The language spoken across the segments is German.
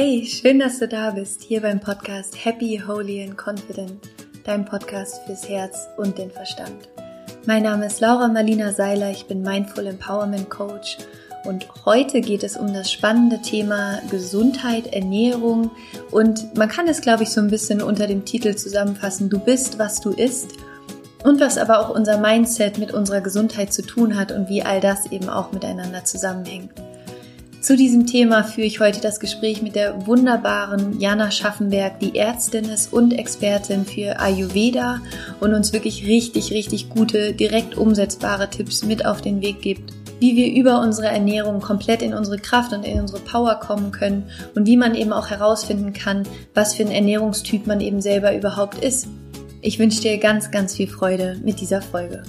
Hey, schön, dass du da bist, hier beim Podcast Happy, Holy and Confident, dein Podcast fürs Herz und den Verstand. Mein Name ist Laura Marlina Seiler, ich bin Mindful Empowerment Coach und heute geht es um das spannende Thema Gesundheit, Ernährung und man kann es, glaube ich, so ein bisschen unter dem Titel zusammenfassen, du bist, was du isst und was aber auch unser Mindset mit unserer Gesundheit zu tun hat und wie all das eben auch miteinander zusammenhängt. Zu diesem Thema führe ich heute das Gespräch mit der wunderbaren Jana Schaffenberg, die Ärztin ist und Expertin für Ayurveda und uns wirklich richtig, richtig gute, direkt umsetzbare Tipps mit auf den Weg gibt, wie wir über unsere Ernährung komplett in unsere Kraft und in unsere Power kommen können und wie man eben auch herausfinden kann, was für ein Ernährungstyp man eben selber überhaupt ist. Ich wünsche dir ganz, ganz viel Freude mit dieser Folge.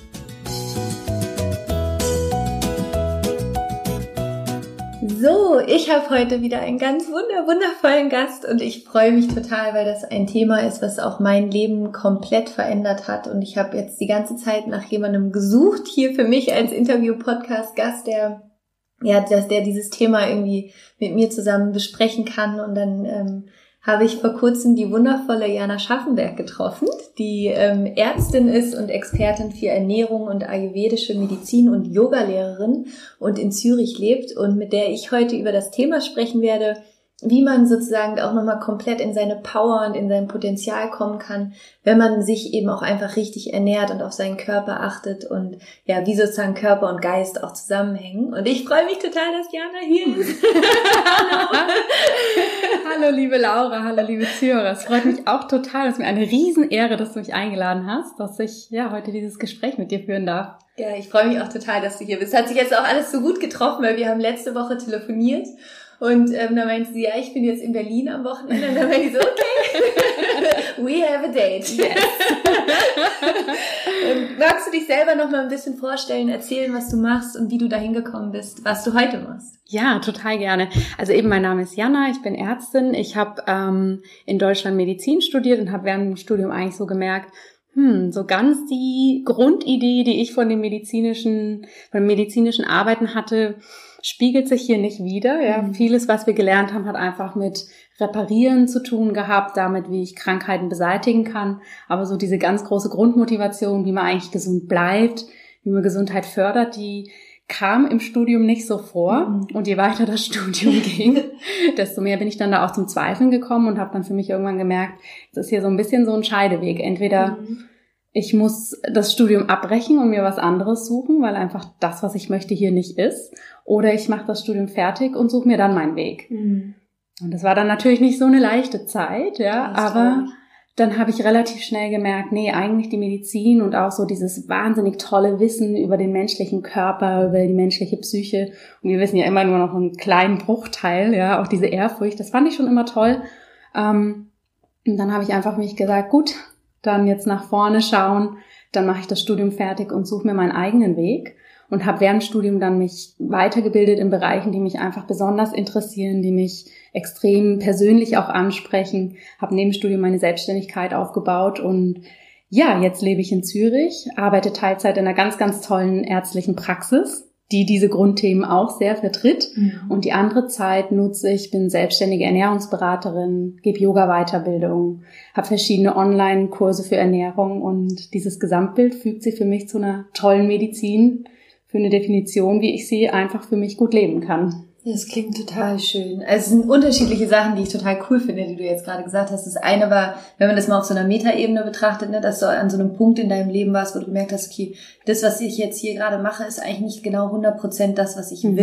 So, ich habe heute wieder einen ganz wunder wundervollen Gast und ich freue mich total, weil das ein Thema ist, was auch mein Leben komplett verändert hat. Und ich habe jetzt die ganze Zeit nach jemandem gesucht hier für mich als Interview-Podcast-Gast, der ja, dass der dieses Thema irgendwie mit mir zusammen besprechen kann. Und dann ähm, habe ich vor kurzem die wundervolle Jana Schaffenberg getroffen, die ähm, Ärztin ist und Expertin für Ernährung und ayurvedische Medizin und Yogalehrerin und in Zürich lebt und mit der ich heute über das Thema sprechen werde, wie man sozusagen auch nochmal komplett in seine Power und in sein Potenzial kommen kann, wenn man sich eben auch einfach richtig ernährt und auf seinen Körper achtet und ja, wie sozusagen Körper und Geist auch zusammenhängen. Und ich freue mich total, dass Jana hier ist. hallo. hallo, liebe Laura, hallo, liebe Zuhörer. Es freut mich auch total. Es ist mir eine Riesenehre, dass du mich eingeladen hast, dass ich ja heute dieses Gespräch mit dir führen darf. Ja, ich freue mich auch total, dass du hier bist. Hat sich jetzt auch alles so gut getroffen, weil wir haben letzte Woche telefoniert und ähm, dann meinte sie, ja, ich bin jetzt in Berlin am Wochenende. Und dann meinte ich so, okay, we have a date. Yes. und magst du dich selber noch mal ein bisschen vorstellen, erzählen, was du machst und wie du dahin gekommen bist, was du heute machst? Ja, total gerne. Also eben, mein Name ist Jana, ich bin Ärztin. Ich habe ähm, in Deutschland Medizin studiert und habe während dem Studium eigentlich so gemerkt, hm, so ganz die Grundidee, die ich von den medizinischen, von medizinischen Arbeiten hatte, spiegelt sich hier nicht wieder. Ja, mhm. vieles, was wir gelernt haben, hat einfach mit Reparieren zu tun gehabt, damit, wie ich Krankheiten beseitigen kann. Aber so diese ganz große Grundmotivation, wie man eigentlich gesund bleibt, wie man Gesundheit fördert, die kam im Studium nicht so vor. Mhm. Und je weiter das Studium ging, desto mehr bin ich dann da auch zum Zweifeln gekommen und habe dann für mich irgendwann gemerkt, es ist hier so ein bisschen so ein Scheideweg. Entweder mhm ich muss das Studium abbrechen und mir was anderes suchen, weil einfach das, was ich möchte, hier nicht ist. Oder ich mache das Studium fertig und suche mir dann meinen Weg. Mhm. Und das war dann natürlich nicht so eine leichte Zeit, ja, aber toll. dann habe ich relativ schnell gemerkt, nee, eigentlich die Medizin und auch so dieses wahnsinnig tolle Wissen über den menschlichen Körper, über die menschliche Psyche. Und wir wissen ja immer nur noch einen kleinen Bruchteil, ja, auch diese Ehrfurcht, das fand ich schon immer toll. Ähm, und dann habe ich einfach mich gesagt, gut, dann jetzt nach vorne schauen, dann mache ich das Studium fertig und suche mir meinen eigenen Weg und habe während Studium dann mich weitergebildet in Bereichen, die mich einfach besonders interessieren, die mich extrem persönlich auch ansprechen, habe neben Studium meine Selbstständigkeit aufgebaut und ja, jetzt lebe ich in Zürich, arbeite Teilzeit in einer ganz, ganz tollen ärztlichen Praxis die diese Grundthemen auch sehr vertritt. Mhm. Und die andere Zeit nutze ich, bin selbstständige Ernährungsberaterin, gebe Yoga-Weiterbildung, habe verschiedene Online-Kurse für Ernährung und dieses Gesamtbild fügt sich für mich zu einer tollen Medizin, für eine Definition, wie ich sie einfach für mich gut leben kann. Das klingt total schön. Also es sind unterschiedliche Sachen, die ich total cool finde, die du jetzt gerade gesagt hast. Das eine war, wenn man das mal auf so einer Metaebene betrachtet, ne, dass du an so einem Punkt in deinem Leben warst, wo du gemerkt hast, okay, das, was ich jetzt hier gerade mache, ist eigentlich nicht genau 100 Prozent das, was ich mhm.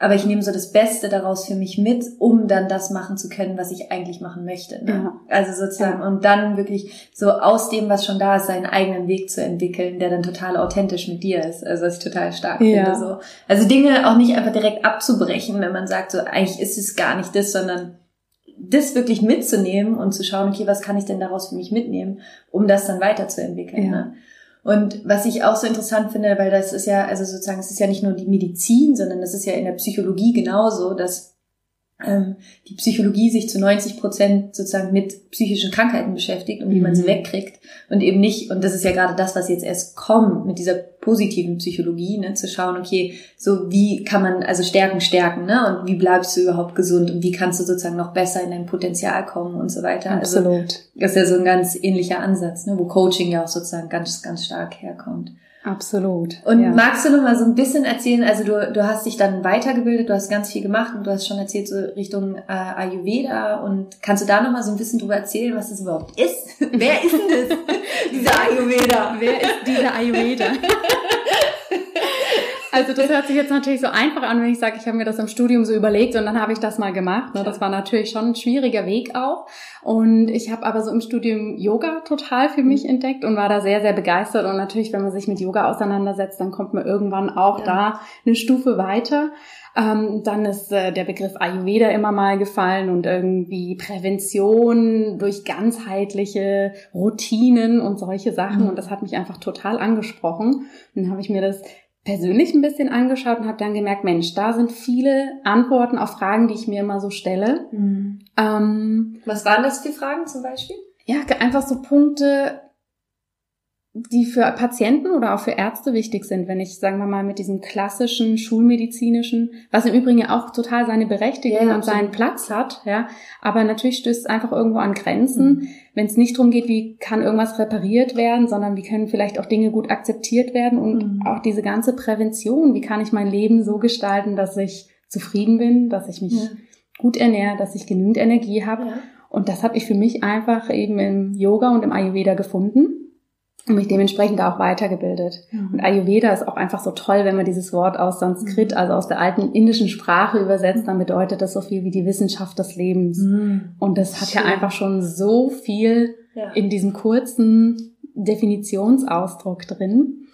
Aber ich nehme so das Beste daraus für mich mit, um dann das machen zu können, was ich eigentlich machen möchte. Ne? Ja. Also sozusagen, ja. und dann wirklich so aus dem, was schon da ist, seinen eigenen Weg zu entwickeln, der dann total authentisch mit dir ist. Also was ich total stark ja. finde. So. Also Dinge auch nicht einfach direkt abzubrechen, wenn man sagt, so eigentlich ist es gar nicht das, sondern das wirklich mitzunehmen und zu schauen, okay, was kann ich denn daraus für mich mitnehmen, um das dann weiterzuentwickeln. Ne? Und was ich auch so interessant finde, weil das ist ja, also sozusagen, es ist ja nicht nur die Medizin, sondern das ist ja in der Psychologie genauso, dass die Psychologie sich zu 90 Prozent sozusagen mit psychischen Krankheiten beschäftigt und wie man sie mhm. wegkriegt und eben nicht, und das ist ja gerade das, was jetzt erst kommt mit dieser positiven Psychologie, ne, zu schauen, okay, so wie kann man also Stärken stärken, ne, und wie bleibst du überhaupt gesund und wie kannst du sozusagen noch besser in dein Potenzial kommen und so weiter. Also Absolut. Also, das ist ja so ein ganz ähnlicher Ansatz, ne, wo Coaching ja auch sozusagen ganz, ganz stark herkommt. Absolut. Und ja. magst du noch mal so ein bisschen erzählen, also du, du hast dich dann weitergebildet, du hast ganz viel gemacht und du hast schon erzählt so Richtung äh, Ayurveda und kannst du da noch mal so ein bisschen drüber erzählen, was das überhaupt ist? Wer ist denn das, dieser Ayurveda? Wer ist dieser Ayurveda? Also das hört sich jetzt natürlich so einfach an, wenn ich sage, ich habe mir das im Studium so überlegt und dann habe ich das mal gemacht. Ne? Das war natürlich schon ein schwieriger Weg auch. Und ich habe aber so im Studium Yoga total für mich mhm. entdeckt und war da sehr, sehr begeistert. Und natürlich, wenn man sich mit Yoga auseinandersetzt, dann kommt man irgendwann auch ja. da eine Stufe weiter. Ähm, dann ist äh, der Begriff Ayurveda immer mal gefallen und irgendwie Prävention durch ganzheitliche Routinen und solche Sachen. Mhm. Und das hat mich einfach total angesprochen. Und dann habe ich mir das persönlich ein bisschen angeschaut und habe dann gemerkt, Mensch, da sind viele Antworten auf Fragen, die ich mir immer so stelle. Mhm. Ähm, Was waren das für Fragen zum Beispiel? Ja, einfach so Punkte, die für Patienten oder auch für Ärzte wichtig sind, wenn ich, sagen wir mal, mit diesem klassischen schulmedizinischen, was im Übrigen ja auch total seine Berechtigung ja, und seinen Platz hat, ja, aber natürlich stößt es einfach irgendwo an Grenzen, mhm. wenn es nicht darum geht, wie kann irgendwas repariert werden, sondern wie können vielleicht auch Dinge gut akzeptiert werden und mhm. auch diese ganze Prävention, wie kann ich mein Leben so gestalten, dass ich zufrieden bin, dass ich mich ja. gut ernähre, dass ich genügend Energie habe. Ja. Und das habe ich für mich einfach eben im Yoga und im Ayurveda gefunden und mich dementsprechend auch weitergebildet. Mhm. Und Ayurveda ist auch einfach so toll, wenn man dieses Wort aus Sanskrit, mhm. also aus der alten indischen Sprache übersetzt, dann bedeutet das so viel wie die Wissenschaft des Lebens. Mhm. Und das hat Schön. ja einfach schon so viel ja. in diesem kurzen Definitionsausdruck drin.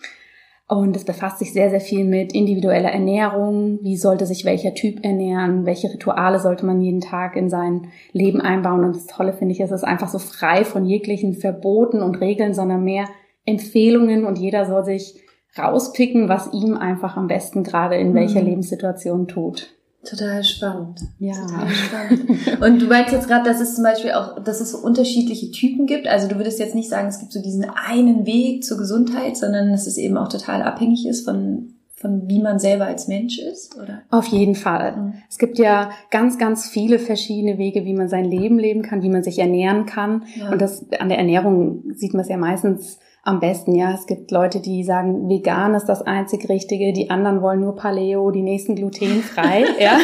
Und es befasst sich sehr, sehr viel mit individueller Ernährung. Wie sollte sich welcher Typ ernähren? Welche Rituale sollte man jeden Tag in sein Leben einbauen? Und das Tolle finde ich, es ist einfach so frei von jeglichen Verboten und Regeln, sondern mehr Empfehlungen und jeder soll sich rauspicken, was ihm einfach am besten gerade in welcher mhm. Lebenssituation tut. Total spannend. Ja. Total spannend. Und du meinst jetzt gerade, dass es zum Beispiel auch, dass es so unterschiedliche Typen gibt. Also du würdest jetzt nicht sagen, es gibt so diesen einen Weg zur Gesundheit, sondern dass es eben auch total abhängig ist von von wie man selber als Mensch ist, oder? Auf jeden Fall. Mhm. Es gibt ja ganz, ganz viele verschiedene Wege, wie man sein Leben leben kann, wie man sich ernähren kann. Ja. Und das an der Ernährung sieht man es ja meistens am besten. Ja, es gibt Leute, die sagen, vegan ist das einzig Richtige, die anderen wollen nur Paleo, die nächsten glutenfrei. ja.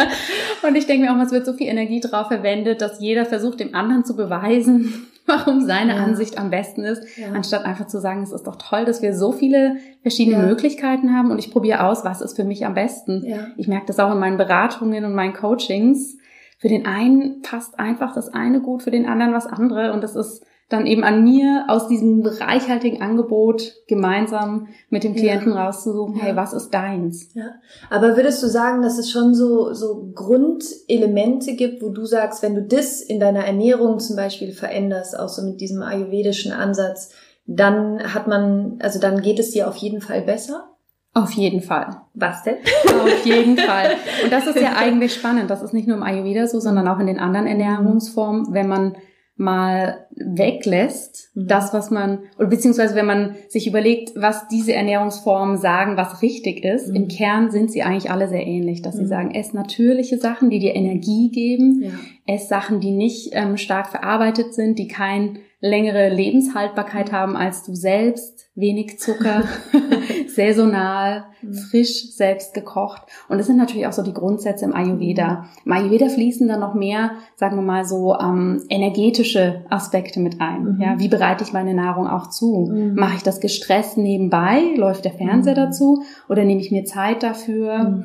Und ich denke mir auch, es wird so viel Energie drauf verwendet, dass jeder versucht, dem anderen zu beweisen, warum seine ja. Ansicht am besten ist, ja. anstatt einfach zu sagen, es ist doch toll, dass wir so viele verschiedene ja. Möglichkeiten haben und ich probiere aus, was ist für mich am besten. Ich merke das auch in meinen Beratungen und meinen Coachings. Für den einen passt einfach das eine gut, für den anderen was andere und das ist dann eben an mir aus diesem reichhaltigen Angebot gemeinsam mit dem Klienten ja. rauszusuchen, hey, was ist deins? Ja. Aber würdest du sagen, dass es schon so, so Grundelemente gibt, wo du sagst, wenn du das in deiner Ernährung zum Beispiel veränderst, auch so mit diesem ayurvedischen Ansatz, dann hat man, also dann geht es dir auf jeden Fall besser? Auf jeden Fall. Was denn? Auf jeden Fall. Und das ist ja eigentlich spannend. Das ist nicht nur im Ayurveda so, sondern auch in den anderen Ernährungsformen, wenn man mal weglässt, mhm. das, was man, oder beziehungsweise wenn man sich überlegt, was diese Ernährungsformen sagen, was richtig ist, mhm. im Kern sind sie eigentlich alle sehr ähnlich, dass mhm. sie sagen, ess natürliche Sachen, die dir Energie geben, ja. ess Sachen, die nicht ähm, stark verarbeitet sind, die kein längere Lebenshaltbarkeit haben als du selbst, wenig Zucker, saisonal, mhm. frisch, selbst gekocht. Und das sind natürlich auch so die Grundsätze im Ayurveda. Im Ayurveda fließen dann noch mehr, sagen wir mal so, ähm, energetische Aspekte mit ein. Mhm. Ja, wie bereite ich meine Nahrung auch zu? Mhm. Mache ich das gestresst nebenbei? Läuft der Fernseher mhm. dazu? Oder nehme ich mir Zeit dafür?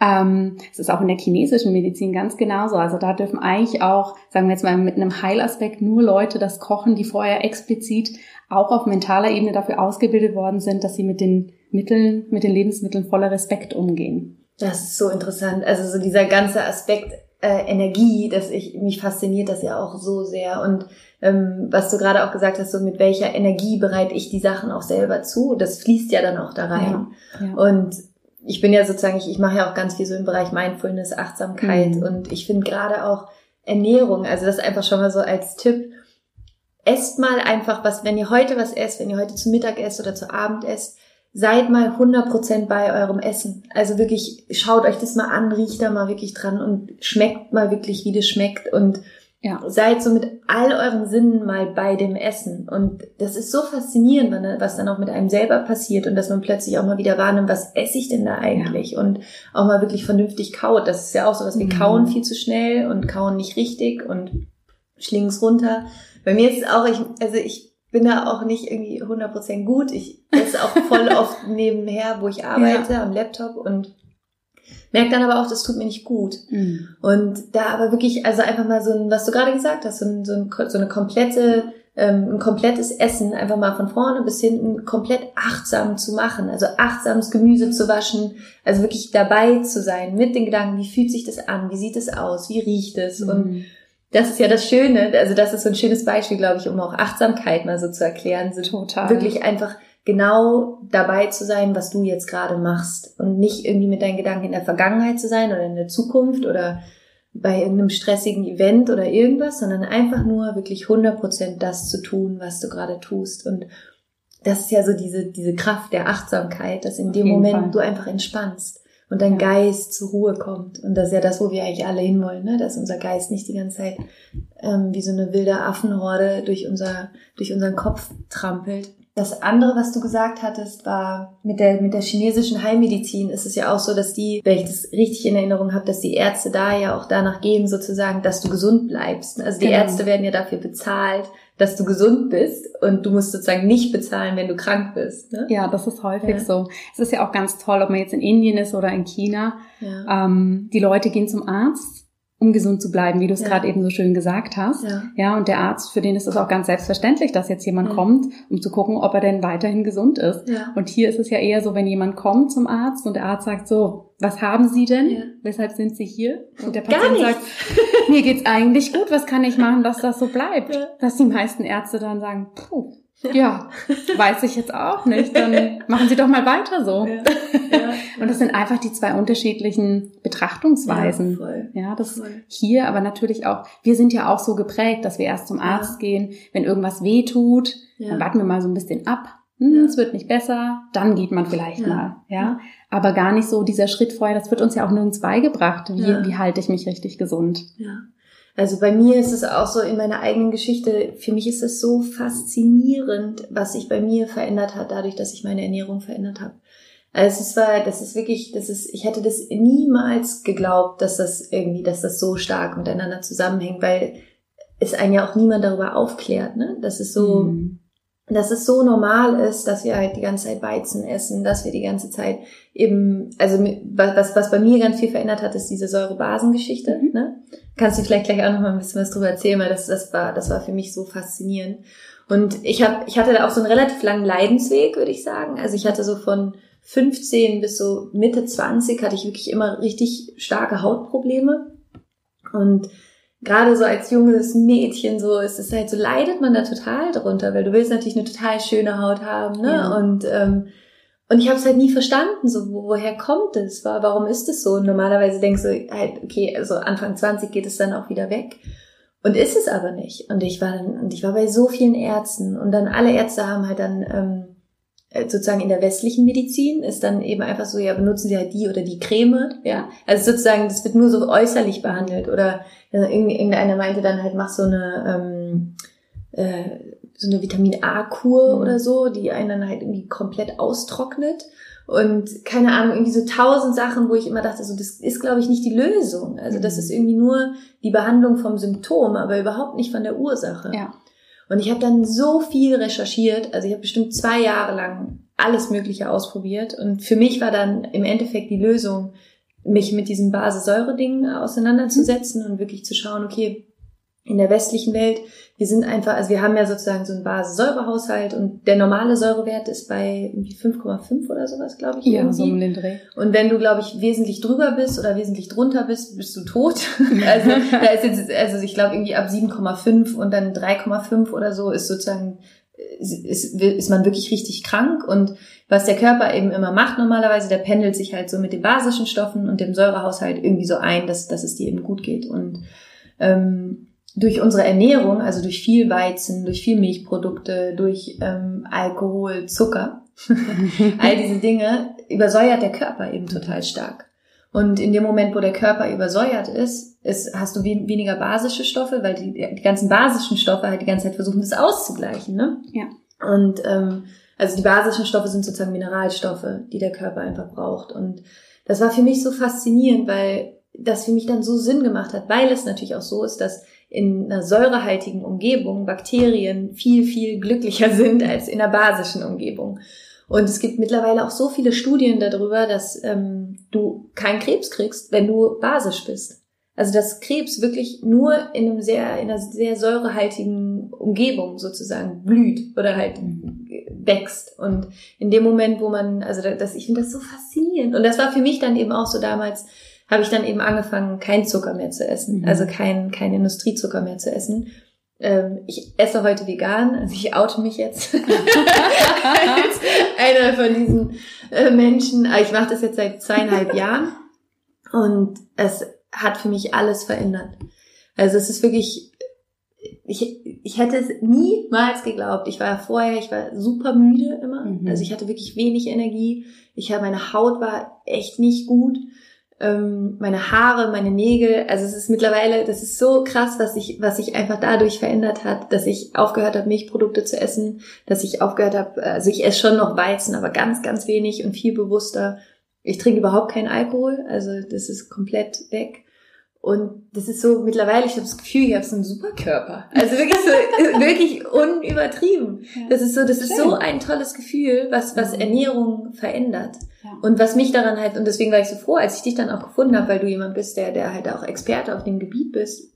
Ähm, es ist auch in der chinesischen Medizin ganz genauso. Also da dürfen eigentlich auch, sagen wir jetzt mal mit einem Heilaspekt, nur Leute das kochen, die vorher explizit auch auf mentaler Ebene dafür ausgebildet worden sind, dass sie mit den Mitteln, mit den Lebensmitteln voller Respekt umgehen. Das ist so interessant. Also so dieser ganze Aspekt äh, Energie, dass ich mich fasziniert das ja auch so sehr. Und ähm, was du gerade auch gesagt hast, so mit welcher Energie bereite ich die Sachen auch selber zu, das fließt ja dann auch da rein. Ja, ja. Und ich bin ja sozusagen, ich, ich mache ja auch ganz viel so im Bereich Mindfulness, Achtsamkeit mhm. und ich finde gerade auch Ernährung, also das einfach schon mal so als Tipp, esst mal einfach was, wenn ihr heute was esst, wenn ihr heute zu Mittag esst oder zu Abend esst, seid mal 100% bei eurem Essen. Also wirklich, schaut euch das mal an, riecht da mal wirklich dran und schmeckt mal wirklich, wie das schmeckt und ja. seid so mit all euren Sinnen mal bei dem Essen. Und das ist so faszinierend, was dann auch mit einem selber passiert und dass man plötzlich auch mal wieder wahrnimmt, was esse ich denn da eigentlich? Ja. Und auch mal wirklich vernünftig kaut. Das ist ja auch so was, wir mhm. kauen viel zu schnell und kauen nicht richtig und schlingen es runter. Bei mir ist es auch, ich, also ich bin da auch nicht irgendwie 100% gut. Ich esse auch voll oft nebenher, wo ich arbeite, ja. am Laptop und merke dann aber auch, das tut mir nicht gut. Mhm. Und da aber wirklich, also einfach mal so ein, was du gerade gesagt hast, so, ein, so, ein, so eine komplette, ähm, ein komplettes Essen, einfach mal von vorne bis hinten komplett achtsam zu machen. Also achtsames Gemüse zu waschen, also wirklich dabei zu sein mit den Gedanken, wie fühlt sich das an, wie sieht es aus, wie riecht es mhm. und das ist ja das Schöne, also das ist so ein schönes Beispiel, glaube ich, um auch Achtsamkeit mal so zu erklären, so Total. wirklich einfach genau dabei zu sein, was du jetzt gerade machst und nicht irgendwie mit deinen Gedanken in der Vergangenheit zu sein oder in der Zukunft oder bei irgendeinem stressigen Event oder irgendwas, sondern einfach nur wirklich 100% das zu tun, was du gerade tust und das ist ja so diese, diese Kraft der Achtsamkeit, dass in dem Moment Fall. du einfach entspannst und dein Geist zur Ruhe kommt. Und das ist ja das, wo wir eigentlich alle hinwollen, ne? dass unser Geist nicht die ganze Zeit ähm, wie so eine wilde Affenhorde durch, unser, durch unseren Kopf trampelt. Das andere, was du gesagt hattest, war mit der, mit der chinesischen Heilmedizin ist es ja auch so, dass die, wenn ich das richtig in Erinnerung habe, dass die Ärzte da ja auch danach gehen, sozusagen, dass du gesund bleibst. Also die genau. Ärzte werden ja dafür bezahlt, dass du gesund bist und du musst sozusagen nicht bezahlen, wenn du krank bist. Ne? Ja, das ist häufig ja. so. Es ist ja auch ganz toll, ob man jetzt in Indien ist oder in China. Ja. Ähm, die Leute gehen zum Arzt um gesund zu bleiben, wie du es ja. gerade eben so schön gesagt hast. Ja. ja, und der Arzt, für den ist es auch ganz selbstverständlich, dass jetzt jemand ja. kommt, um zu gucken, ob er denn weiterhin gesund ist. Ja. Und hier ist es ja eher so, wenn jemand kommt zum Arzt und der Arzt sagt so, was haben Sie denn? Ja. Weshalb sind Sie hier? Und der Patient sagt, mir geht's eigentlich gut, was kann ich machen, dass das so bleibt? Dass die meisten Ärzte dann sagen, puh, ja, weiß ich jetzt auch nicht. Dann machen Sie doch mal weiter so. Ja, ja, und das sind einfach die zwei unterschiedlichen Betrachtungsweisen. Ja, voll, ja das voll. hier, aber natürlich auch, wir sind ja auch so geprägt, dass wir erst zum Arzt gehen, wenn irgendwas weh tut, dann warten wir mal so ein bisschen ab. Hm, es wird nicht besser, dann geht man vielleicht mal, ja. Aber gar nicht so dieser Schritt vorher, das wird uns ja auch nirgends beigebracht. Wie, wie halte ich mich richtig gesund? Ja. Also bei mir ist es auch so in meiner eigenen Geschichte, für mich ist es so faszinierend, was sich bei mir verändert hat, dadurch, dass ich meine Ernährung verändert habe. Also es war, das ist wirklich, das ist, ich hätte das niemals geglaubt, dass das irgendwie, dass das so stark miteinander zusammenhängt, weil es einen ja auch niemand darüber aufklärt, ne? Das ist so, mhm dass es so normal ist, dass wir halt die ganze Zeit Weizen essen, dass wir die ganze Zeit eben, also was, was bei mir ganz viel verändert hat, ist diese Säurebasengeschichte. Mhm. Ne? Kannst du vielleicht gleich auch noch mal ein bisschen was drüber erzählen, weil das, das war, das war für mich so faszinierend. Und ich habe, ich hatte da auch so einen relativ langen Leidensweg, würde ich sagen. Also ich hatte so von 15 bis so Mitte 20 hatte ich wirklich immer richtig starke Hautprobleme. Und gerade so als junges Mädchen so ist es halt so leidet man da total drunter, weil du willst natürlich eine total schöne Haut haben, ne? Ja. Und ähm, und ich habe es halt nie verstanden, so wo, woher kommt es? Warum ist es so? Und normalerweise denkst du halt, okay, also Anfang 20 geht es dann auch wieder weg. Und ist es aber nicht. Und ich war dann, und ich war bei so vielen Ärzten und dann alle Ärzte haben halt dann ähm, äh, sozusagen in der westlichen Medizin ist dann eben einfach so, ja, benutzen Sie halt die oder die Creme, ja. Also sozusagen, das wird nur so äußerlich behandelt oder äh, irgendeiner meinte dann halt, mach so eine, ähm, äh, so eine Vitamin A-Kur mhm. oder so, die einen dann halt irgendwie komplett austrocknet. Und keine Ahnung, irgendwie so tausend Sachen, wo ich immer dachte, so, das ist, glaube ich, nicht die Lösung. Also das mhm. ist irgendwie nur die Behandlung vom Symptom, aber überhaupt nicht von der Ursache. Ja. Und ich habe dann so viel recherchiert, also ich habe bestimmt zwei Jahre lang alles Mögliche ausprobiert. Und für mich war dann im Endeffekt die Lösung, mich mit diesem Basesäure-Ding auseinanderzusetzen mhm. und wirklich zu schauen, okay, in der westlichen Welt, wir sind einfach, also wir haben ja sozusagen so einen Basis-Säurehaushalt und der normale Säurewert ist bei 5,5 oder sowas, glaube ich. Ja, irgendwie. so um den Dreh. Und wenn du, glaube ich, wesentlich drüber bist oder wesentlich drunter bist, bist du tot. also da ist jetzt, also ich glaube irgendwie ab 7,5 und dann 3,5 oder so ist sozusagen ist, ist man wirklich richtig krank und was der Körper eben immer macht normalerweise, der pendelt sich halt so mit den basischen Stoffen und dem Säurehaushalt irgendwie so ein, dass, dass es dir eben gut geht. Und ähm, durch unsere Ernährung, also durch viel Weizen, durch viel Milchprodukte, durch ähm, Alkohol, Zucker, all diese Dinge, übersäuert der Körper eben total stark. Und in dem Moment, wo der Körper übersäuert ist, ist hast du weniger basische Stoffe, weil die, die ganzen basischen Stoffe halt die ganze Zeit versuchen, das auszugleichen. Ne? Ja. Und ähm, also die basischen Stoffe sind sozusagen Mineralstoffe, die der Körper einfach braucht. Und das war für mich so faszinierend, weil das für mich dann so Sinn gemacht hat, weil es natürlich auch so ist, dass in einer säurehaltigen Umgebung Bakterien viel, viel glücklicher sind als in einer basischen Umgebung. Und es gibt mittlerweile auch so viele Studien darüber, dass ähm, du keinen Krebs kriegst, wenn du basisch bist. Also dass Krebs wirklich nur in einem sehr, in einer sehr säurehaltigen Umgebung sozusagen blüht oder halt wächst. Und in dem Moment, wo man, also das, ich finde das so faszinierend. Und das war für mich dann eben auch so damals, habe ich dann eben angefangen, kein Zucker mehr zu essen. Mhm. Also kein, kein Industriezucker mehr zu essen ähm, ich esse heute vegan, also ich oute mich jetzt als einer von diesen äh, Menschen. Ich mache das jetzt seit zweieinhalb Jahren und es hat für mich alles verändert. Also es ist wirklich, ich, ich hätte es niemals geglaubt. Ich war vorher, ich war super müde immer. Mhm. Also ich hatte wirklich wenig Energie. Ich habe, meine Haut war echt nicht gut ähm, meine Haare, meine Nägel. Also es ist mittlerweile, das ist so krass, was sich, was sich einfach dadurch verändert hat, dass ich aufgehört habe, Milchprodukte zu essen, dass ich aufgehört habe, also ich esse schon noch Weizen, aber ganz, ganz wenig und viel bewusster. Ich trinke überhaupt keinen Alkohol, also das ist komplett weg. Und das ist so, mittlerweile, ich habe das Gefühl, ich habe so einen Superkörper. Also wirklich so, wirklich unübertrieben. Das ist so, das ist so ein tolles Gefühl, was, was mhm. Ernährung verändert. Und was mich daran halt, und deswegen war ich so froh, als ich dich dann auch gefunden habe, weil du jemand bist, der, der halt auch Experte auf dem Gebiet bist,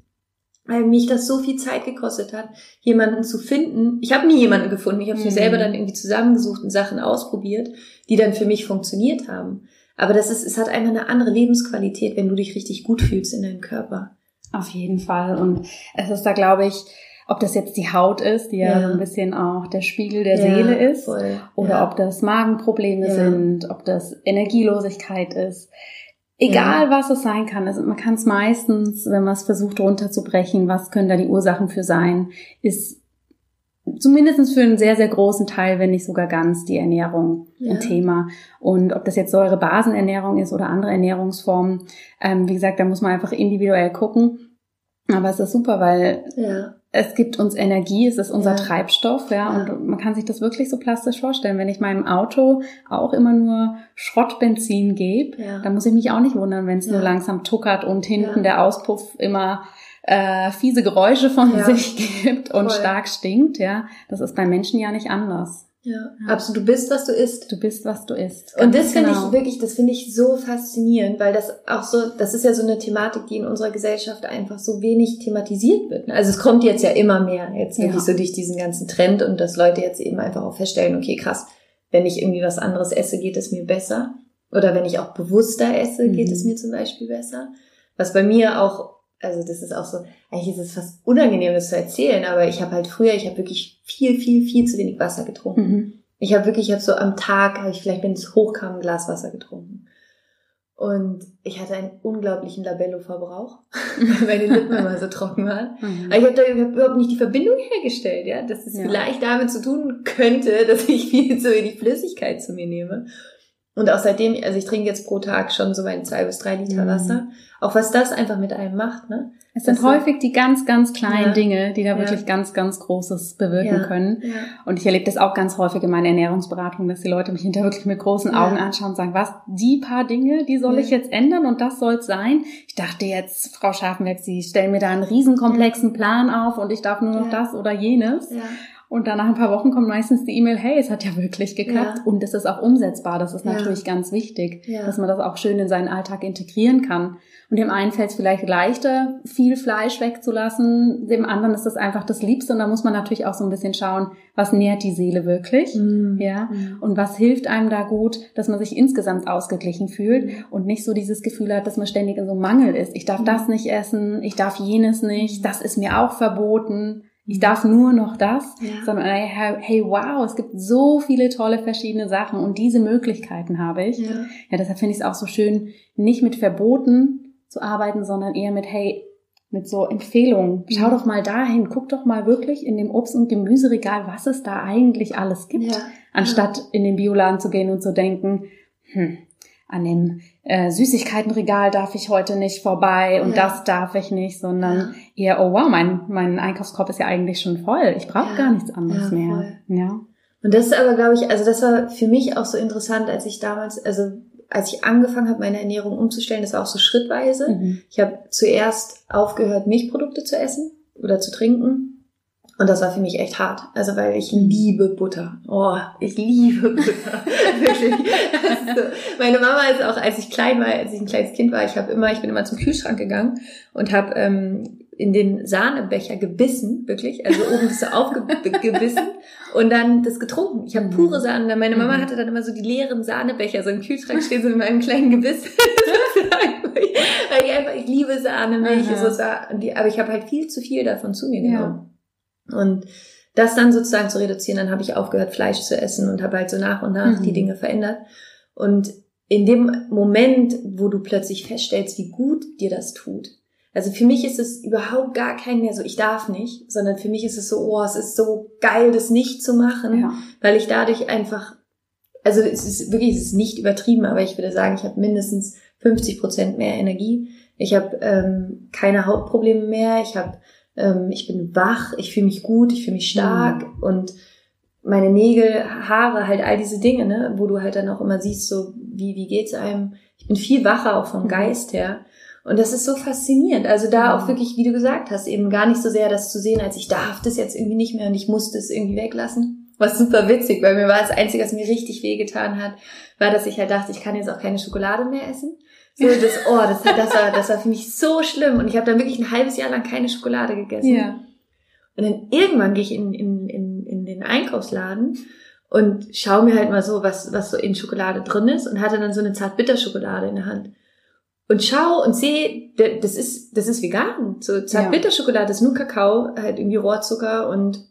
weil mich das so viel Zeit gekostet hat, jemanden zu finden. Ich habe nie jemanden gefunden, ich habe mhm. mir selber dann irgendwie zusammengesucht und Sachen ausprobiert, die dann für mich funktioniert haben. Aber das ist, es hat einfach eine andere Lebensqualität, wenn du dich richtig gut fühlst in deinem Körper. Auf jeden Fall. Und es ist da, glaube ich, ob das jetzt die Haut ist, die ja, ja so ein bisschen auch der Spiegel der ja, Seele ist, voll. oder ja. ob das Magenprobleme sind, ob das Energielosigkeit ist. Egal was es sein kann, also man kann es meistens, wenn man es versucht runterzubrechen, was können da die Ursachen für sein, ist zumindest für einen sehr, sehr großen Teil, wenn nicht sogar ganz, die Ernährung ein Thema. Und ob das jetzt Säurebasenernährung ist oder andere Ernährungsformen, ähm, wie gesagt, da muss man einfach individuell gucken. Aber es ist super, weil ja es gibt uns Energie, es ist unser ja. Treibstoff, ja, ja, und man kann sich das wirklich so plastisch vorstellen. Wenn ich meinem Auto auch immer nur Schrottbenzin gebe, ja. dann muss ich mich auch nicht wundern, wenn es nur langsam tuckert und hinten der Auspuff immer äh, fiese Geräusche von sich gibt und Voll. stark stinkt, ja. Das ist beim Menschen ja nicht anders. Ja, absolut. Du bist, was du isst. Du bist, was du isst. Und das finde genau. ich wirklich, das finde ich so faszinierend, weil das auch so, das ist ja so eine Thematik, die in unserer Gesellschaft einfach so wenig thematisiert wird. Also es kommt jetzt ja immer mehr, jetzt wirklich ja. so durch diesen ganzen Trend und dass Leute jetzt eben einfach auch feststellen, okay, krass, wenn ich irgendwie was anderes esse, geht es mir besser. Oder wenn ich auch bewusster esse, mhm. geht es mir zum Beispiel besser. Was bei mir auch also das ist auch so, eigentlich ist es fast unangenehm, das zu erzählen, aber ich habe halt früher, ich habe wirklich viel, viel, viel zu wenig Wasser getrunken. Mhm. Ich habe wirklich, ich habe so am Tag, habe ich vielleicht, wenn es hochkam, ein Glas Wasser getrunken. Und ich hatte einen unglaublichen Labello-Verbrauch, weil meine Lippen immer so trocken waren. Mhm. Aber ich habe da überhaupt nicht die Verbindung hergestellt, ja, dass es ja. vielleicht damit zu tun könnte, dass ich viel zu wenig Flüssigkeit zu mir nehme. Und auch seitdem, also ich trinke jetzt pro Tag schon so mein zwei bis drei Liter mhm. Wasser. Auch was das einfach mit einem macht, ne? Es sind das häufig die ganz, ganz kleinen ja, Dinge, die da ja. wirklich ganz, ganz Großes bewirken ja, können. Und ich erlebe das auch ganz häufig in meiner Ernährungsberatung, dass die Leute mich hinter wirklich mit großen Augen anschauen und sagen, was, die paar Dinge, die soll ich jetzt ändern und das soll's sein? Ich dachte jetzt, Frau Scharfenberg, Sie stellen mir da einen riesenkomplexen Plan auf und ich darf nur noch das oder jenes. Und dann nach ein paar Wochen kommt meistens die E-Mail, hey, es hat ja wirklich geklappt. Ja. Und es ist auch umsetzbar. Das ist ja. natürlich ganz wichtig, ja. dass man das auch schön in seinen Alltag integrieren kann. Und dem einen fällt es vielleicht leichter, viel Fleisch wegzulassen. Dem anderen ist das einfach das Liebste. Und da muss man natürlich auch so ein bisschen schauen, was nährt die Seele wirklich? Mhm. Ja. Mhm. Und was hilft einem da gut, dass man sich insgesamt ausgeglichen fühlt mhm. und nicht so dieses Gefühl hat, dass man ständig in so einem Mangel ist. Ich darf mhm. das nicht essen, ich darf jenes nicht, das ist mir auch verboten. Ich darf nur noch das, Ja. sondern hey, wow, es gibt so viele tolle verschiedene Sachen und diese Möglichkeiten habe ich. Ja. Ja, deshalb finde ich es auch so schön, nicht mit Verboten zu arbeiten, sondern eher mit, hey, mit so Empfehlungen. Schau Mhm. doch mal dahin, guck doch mal wirklich in dem Obst- und Gemüseregal, was es da eigentlich alles gibt, Ja. anstatt in den Bioladen zu gehen und zu denken, hm, an dem äh, Süßigkeitenregal darf ich heute nicht vorbei und Ja. das darf ich nicht, sondern eher, oh wow, mein, mein Einkaufskorb ist ja eigentlich schon voll. Ich brauche Ja. gar nichts anderes Ja, mehr. voll. Ja. Und das ist aber, glaube ich, also das war für mich auch so interessant, als ich damals, also als ich angefangen habe, meine Ernährung umzustellen, das war auch so schrittweise. Mhm. Ich habe zuerst aufgehört, Milchprodukte zu essen oder zu trinken. Und das war für mich echt hart. Also weil ich Mhm. liebe Butter. Oh, ich liebe Butter. Wirklich. Das ist so. Meine Mama ist auch, als ich klein war, als ich ein kleines Kind war, ich habe immer, ich bin immer zum Kühlschrank gegangen und habe ähm, in den Sahnebecher gebissen, wirklich. Also oben ist so aufgebissen und dann das getrunken. Ich habe Mhm. pure Sahne. Meine Mama Mhm. hatte dann immer so die leeren Sahnebecher, so im Kühlschrank stehen so mit meinem kleinen Gebiss. Weil ich einfach, ich liebe Sahne, Milch, so Sa- und die, aber ich habe halt viel zu viel davon zu mir Ja. Und das dann sozusagen zu reduzieren, dann habe ich aufgehört, Fleisch zu essen und habe halt so nach und nach Mhm. die Dinge verändert. Und in dem Moment, wo du plötzlich feststellst, wie gut dir das tut, also für mich ist es überhaupt gar kein mehr so, ich darf nicht, sondern für mich ist es so, oh, es ist so geil, das nicht zu machen, Ja. weil ich dadurch einfach, also es ist wirklich, es ist nicht übertrieben, aber ich würde sagen, ich habe mindestens 50 Prozent mehr Energie. Ich habe ähm, keine Hautprobleme mehr. Ich habe, ähm, ich bin wach. Ich fühle mich gut. Ich fühle mich stark und meine Nägel, Haare, halt all diese Dinge, ne, wo du halt dann auch immer siehst, so wie wie geht's einem. Ich bin viel wacher auch vom Mhm. Geist her. Und das ist so faszinierend. Also da auch Mhm. wirklich, wie du gesagt hast, eben gar nicht so sehr das zu sehen, als ich darf das jetzt irgendwie nicht mehr und ich muss das irgendwie weglassen. Was super witzig, weil mir war das Einzige, was mir richtig wehgetan hat, war, dass ich halt dachte, ich kann jetzt auch keine Schokolade mehr essen. So das, oh, das, das, war, das war für mich so schlimm. Und ich habe dann wirklich ein halbes Jahr lang keine Schokolade gegessen. Ja. Und dann irgendwann gehe ich in, in, in, in den Einkaufsladen und schaue mir halt mal so, was, was so in Schokolade drin ist und hatte dann so eine Zartbitterschokolade in der Hand. Und schau und sehe, das ist, das ist vegan. So Zartbitterschokolade ist nur Kakao, halt irgendwie Rohrzucker und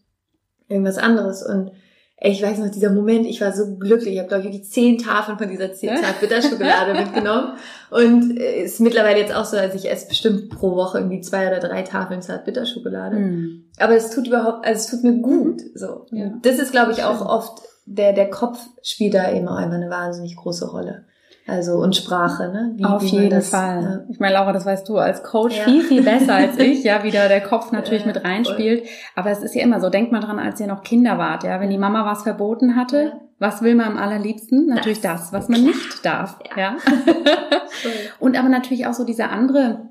irgendwas anderes. Und ich weiß noch, dieser Moment, ich war so glücklich. Ich habe, glaube ich, wirklich zehn Tafeln von dieser Zartbitterschokolade mitgenommen. Und äh, ist mittlerweile jetzt auch so, als ich esse bestimmt pro Woche irgendwie zwei oder drei Tafeln Zartbitterschokolade. Mhm. Aber es tut überhaupt, also es tut mir gut. So. Ja. Das ist, glaube ich, auch oft, der, der Kopf spielt da eben auch einfach eine wahnsinnig große Rolle. Also, und Sprache, ne? Wie, Auf wie jeden das, Fall. Ich meine, Laura, das weißt du als Coach Ja. viel, viel besser als ich, ja, wie da der Kopf natürlich Ja, mit reinspielt. Aber es ist ja immer so, denkt mal dran, als ihr noch Kinder wart, ja, wenn die Mama was verboten hatte, Ja. was will man am allerliebsten? Natürlich das, was man nicht darf, ja. Ja. Und aber natürlich auch so dieser andere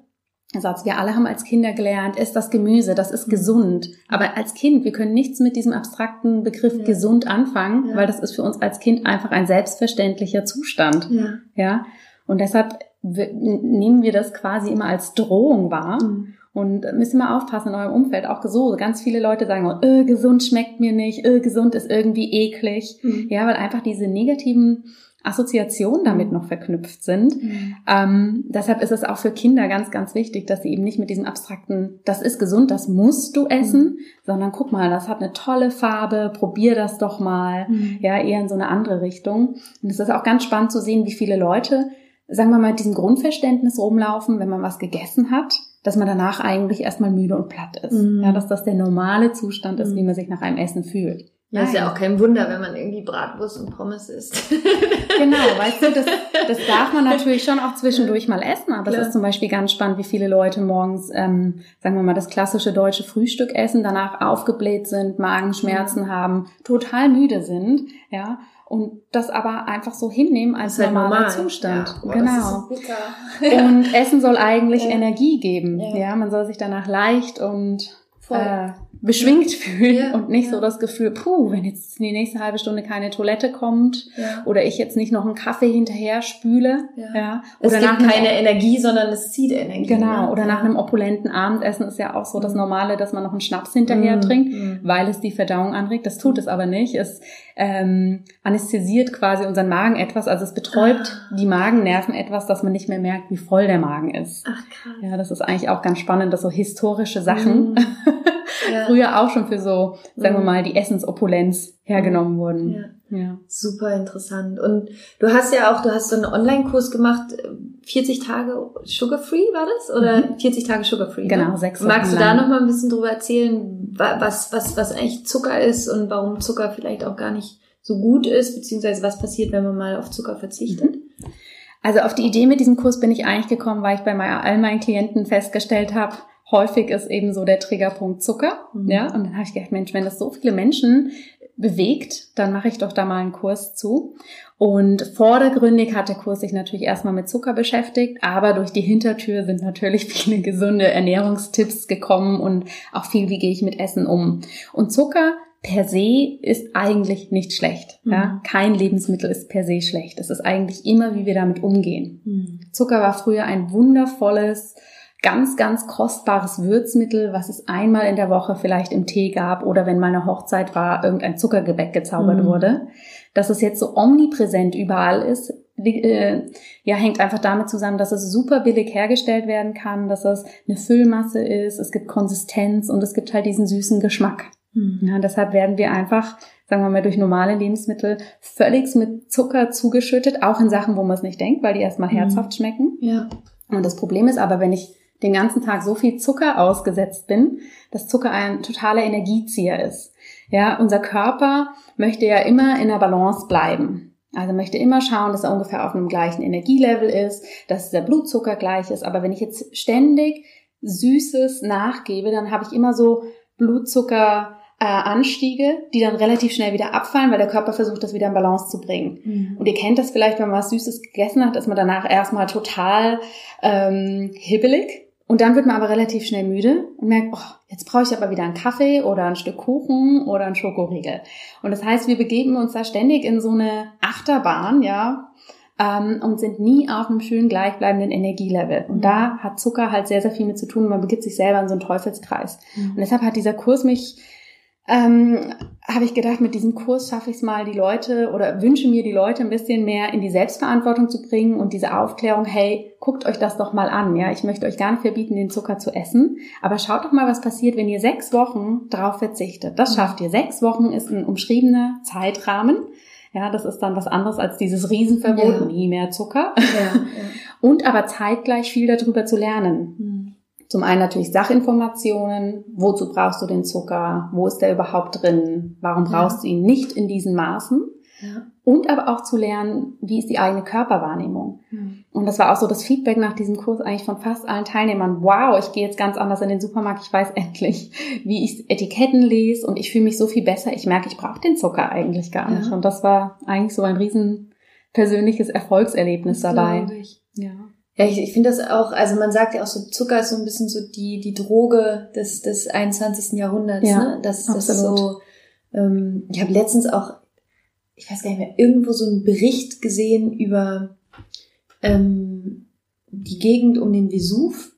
Satz, wir alle haben als Kinder gelernt, ist das Gemüse, das ist gesund. Aber als Kind, wir können nichts mit diesem abstrakten Begriff Ja. gesund anfangen, Ja. weil das ist für uns als Kind einfach ein selbstverständlicher Zustand. Ja. Ja, und deshalb nehmen wir das quasi immer als Drohung wahr Mhm. und müssen immer aufpassen in eurem Umfeld. Auch so, ganz viele Leute sagen, oh, äh, gesund schmeckt mir nicht, äh, gesund ist irgendwie eklig. Mhm. Ja, weil einfach diese negativen Assoziationen damit noch verknüpft sind. Mhm. Ähm, deshalb ist es auch für Kinder ganz, ganz wichtig, dass sie eben nicht mit diesem abstrakten, das ist gesund, das musst du essen, sondern guck mal, das hat eine tolle Farbe, probier das doch mal Mhm. ja, eher in so eine andere Richtung. Und es ist auch ganz spannend zu sehen, wie viele Leute, sagen wir mal, mit diesem Grundverständnis rumlaufen, wenn man was gegessen hat, dass man danach eigentlich erstmal müde und platt ist. Mhm. Ja, dass das der normale Zustand ist, Mhm. wie man sich nach einem Essen fühlt. Ja, ist ja auch kein Wunder, wenn man irgendwie Bratwurst und Pommes isst. Genau, weißt du, das, das darf man natürlich schon auch zwischendurch mal essen, aber Klar. es ist zum Beispiel ganz spannend, wie viele Leute morgens, ähm, sagen wir mal, das klassische deutsche Frühstück essen, danach aufgebläht sind, Magenschmerzen Mhm. haben, total müde sind, ja, und das aber einfach so hinnehmen als halt normaler normal. Zustand. Ja. Boah, genau. Das ist so. Und Essen soll eigentlich Ja. Energie geben. Ja. Ja. man soll sich danach leicht und Voll. äh, beschwingt fühlen Ja, und nicht ja. so das Gefühl, puh, wenn jetzt die nächste halbe Stunde keine Toilette kommt ja. oder ich jetzt nicht noch einen Kaffee hinterher spüle. Ja. Ja. Es Oder gibt nach einem- keine Energie, sondern es zieht Energie. Genau, ne? oder nach Ja. einem opulenten Abendessen ist ja auch so das Mhm. Normale, dass man noch einen Schnaps hinterher Mhm. trinkt, Mhm. weil es die Verdauung anregt. Das tut Mhm. es aber nicht. Es ähm, anästhesiert quasi unseren Magen etwas, also es betäubt Ah. die Magennerven etwas, dass man nicht mehr merkt, wie voll der Magen ist. Ach krass. Ja, das ist eigentlich auch ganz spannend, dass so historische Sachen Mhm. ja. früher auch schon für so, sagen wir mhm. mal, die Essensopulenz hergenommen wurden. Ja. Ja. Super interessant. Und du hast ja auch, du hast so einen Online-Kurs gemacht, 40 Tage Sugar Free war das? Oder mhm. 40 Tage Sugar Free? Genau, ne? sechs Wochen Magst du da noch mal ein bisschen drüber erzählen, was, was, was eigentlich Zucker ist und warum Zucker vielleicht auch gar nicht so gut ist, beziehungsweise was passiert, wenn man mal auf Zucker verzichtet? Mhm. Also auf die Idee mit diesem Kurs bin ich eigentlich gekommen, weil ich bei all meinen Klienten festgestellt habe, häufig ist eben so der Triggerpunkt Zucker. Mhm. Ja, und dann habe ich gedacht, Mensch, wenn das so viele Menschen bewegt, dann mache ich doch da mal einen Kurs zu. Und vordergründig hat der Kurs sich natürlich erstmal mit Zucker beschäftigt, aber durch die Hintertür sind natürlich viele gesunde Ernährungstipps gekommen und auch viel, wie gehe ich mit Essen um. Und Zucker per se ist eigentlich nicht schlecht. Mhm. Ja? Kein Lebensmittel ist per se schlecht. Es ist eigentlich immer, wie wir damit umgehen. Mhm. Zucker war früher ein wundervolles, ganz, ganz kostbares Würzmittel, was es einmal in der Woche vielleicht im Tee gab oder wenn mal eine Hochzeit war, irgendein Zuckergebäck gezaubert mhm. wurde. Dass es jetzt so omnipräsent überall ist, äh, ja, hängt einfach damit zusammen, dass es super billig hergestellt werden kann, dass es eine Füllmasse ist, es gibt Konsistenz und es gibt halt diesen süßen Geschmack. Mhm. Ja, deshalb werden wir einfach, sagen wir mal, durch normale Lebensmittel völlig mit Zucker zugeschüttet, auch in Sachen, wo man es nicht denkt, weil die erstmal mhm. herzhaft schmecken. Ja. Und das Problem ist aber, wenn ich den ganzen Tag so viel Zucker ausgesetzt bin, dass Zucker ein totaler Energiezieher ist. Ja, unser Körper möchte ja immer in der Balance bleiben. Also möchte immer schauen, dass er ungefähr auf einem gleichen Energielevel ist, dass der Blutzucker gleich ist. Aber wenn ich jetzt ständig Süßes nachgebe, dann habe ich immer so Blutzucker äh, Anstiege, die dann relativ schnell wieder abfallen, weil der Körper versucht, das wieder in Balance zu bringen. Mhm. Und ihr kennt das vielleicht, wenn man was Süßes gegessen hat, ist man danach erstmal total ähm, hibbelig und dann wird man aber relativ schnell müde und merkt, oh, jetzt brauche ich aber wieder einen Kaffee oder ein Stück Kuchen oder einen Schokoriegel. Und das heißt, wir begeben uns da ständig in so eine Achterbahn, ja, ähm, und sind nie auf einem schönen gleichbleibenden Energielevel. Und da hat Zucker halt sehr, sehr viel mit zu tun. Man begibt sich selber in so einen Teufelskreis. Mhm. Und deshalb hat dieser Kurs mich ähm, habe ich gedacht, mit diesem Kurs schaffe ich es mal, die Leute oder wünsche mir die Leute ein bisschen mehr in die Selbstverantwortung zu bringen und diese Aufklärung, hey, guckt euch das doch mal an. Ja, ich möchte euch gar nicht verbieten, den Zucker zu essen, aber schaut doch mal, was passiert, wenn ihr sechs Wochen drauf verzichtet. Das schafft ihr. Sechs Wochen ist ein umschriebener Zeitrahmen. Ja, das ist dann was anderes als dieses Riesenverbot, ja. nie mehr Zucker. Ja, ja. Und aber zeitgleich viel darüber zu lernen. Zum einen natürlich Sachinformationen. Wozu brauchst du den Zucker? Wo ist der überhaupt drin? Warum brauchst ja. du ihn nicht in diesen Maßen? Ja. Und aber auch zu lernen, wie ist die eigene Körperwahrnehmung. Mhm. Und das war auch so das Feedback nach diesem Kurs eigentlich von fast allen Teilnehmern. Wow, ich gehe jetzt ganz anders in den Supermarkt. Ich weiß endlich, wie ich Etiketten lese und ich fühle mich so viel besser. Ich merke, ich brauche den Zucker eigentlich gar nicht. Ja. Und das war eigentlich so ein riesen persönliches Erfolgserlebnis das dabei. Ja. Ja, ich, ich finde das auch, also man sagt ja auch so, Zucker ist so ein bisschen so die, die Droge des, des 21. Jahrhunderts. Ja, ne? Das, das ist so, ähm, ich habe letztens auch, ich weiß gar nicht mehr, irgendwo so einen Bericht gesehen über ähm, die Gegend um den Vesuv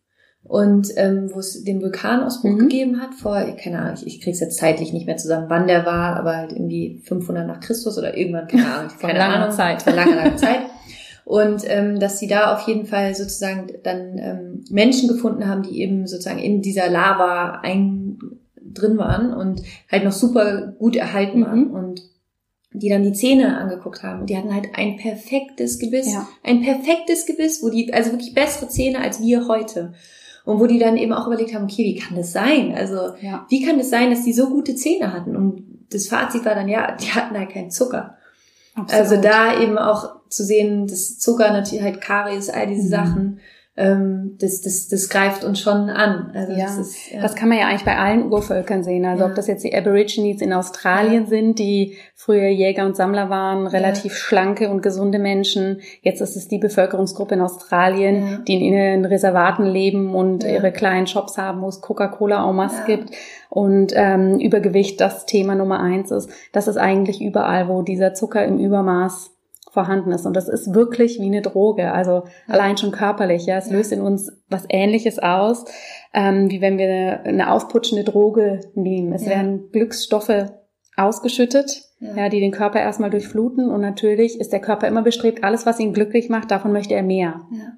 und ähm, wo es den Vulkanausbruch mhm. gegeben hat vor, keine Ahnung, ich, ich krieg's jetzt zeitlich nicht mehr zusammen, wann der war, aber halt irgendwie 500 nach Christus oder irgendwann, keine Ahnung, keine Ahnung, Zeit, vor langer, langer Zeit. Und ähm, dass sie da auf jeden Fall sozusagen dann ähm, Menschen gefunden haben, die eben sozusagen in dieser Lava ein, drin waren und halt noch super gut erhalten waren. Mhm. Und die dann die Zähne angeguckt haben. Die hatten halt ein perfektes Gebiss. Ja. Ein perfektes Gebiss, wo die, also wirklich bessere Zähne als wir heute. Und wo die dann eben auch überlegt haben, okay, wie kann das sein? Also, ja. wie kann es das sein, dass die so gute Zähne hatten? Und das Fazit war dann, ja, die hatten halt keinen Zucker. Absolut. Also da eben auch zu sehen, dass Zucker natürlich halt Karies, all diese mhm. Sachen, ähm, das, das, das greift uns schon an. Also ja. Das, ist, ja. das kann man ja eigentlich bei allen Urvölkern sehen. Also ja. ob das jetzt die Aborigines in Australien ja. sind, die früher Jäger und Sammler waren, relativ schlanke und gesunde Menschen. Jetzt ist es die Bevölkerungsgruppe in Australien, die in ihren Reservaten leben und ihre kleinen Shops haben, wo es Coca-Cola en masse gibt und ähm, Übergewicht das Thema Nummer eins ist. Das ist eigentlich überall, wo dieser Zucker im Übermaß vorhanden ist. Und das ist wirklich wie eine Droge, also allein schon körperlich. Ja, es löst in uns was Ähnliches aus, ähm, wie wenn wir eine aufputschende Droge nehmen. Es ja. werden Glücksstoffe ausgeschüttet, ja. ja. die den Körper erstmal durchfluten. Und natürlich ist der Körper immer bestrebt, alles, was ihn glücklich macht, davon möchte er mehr. Ja.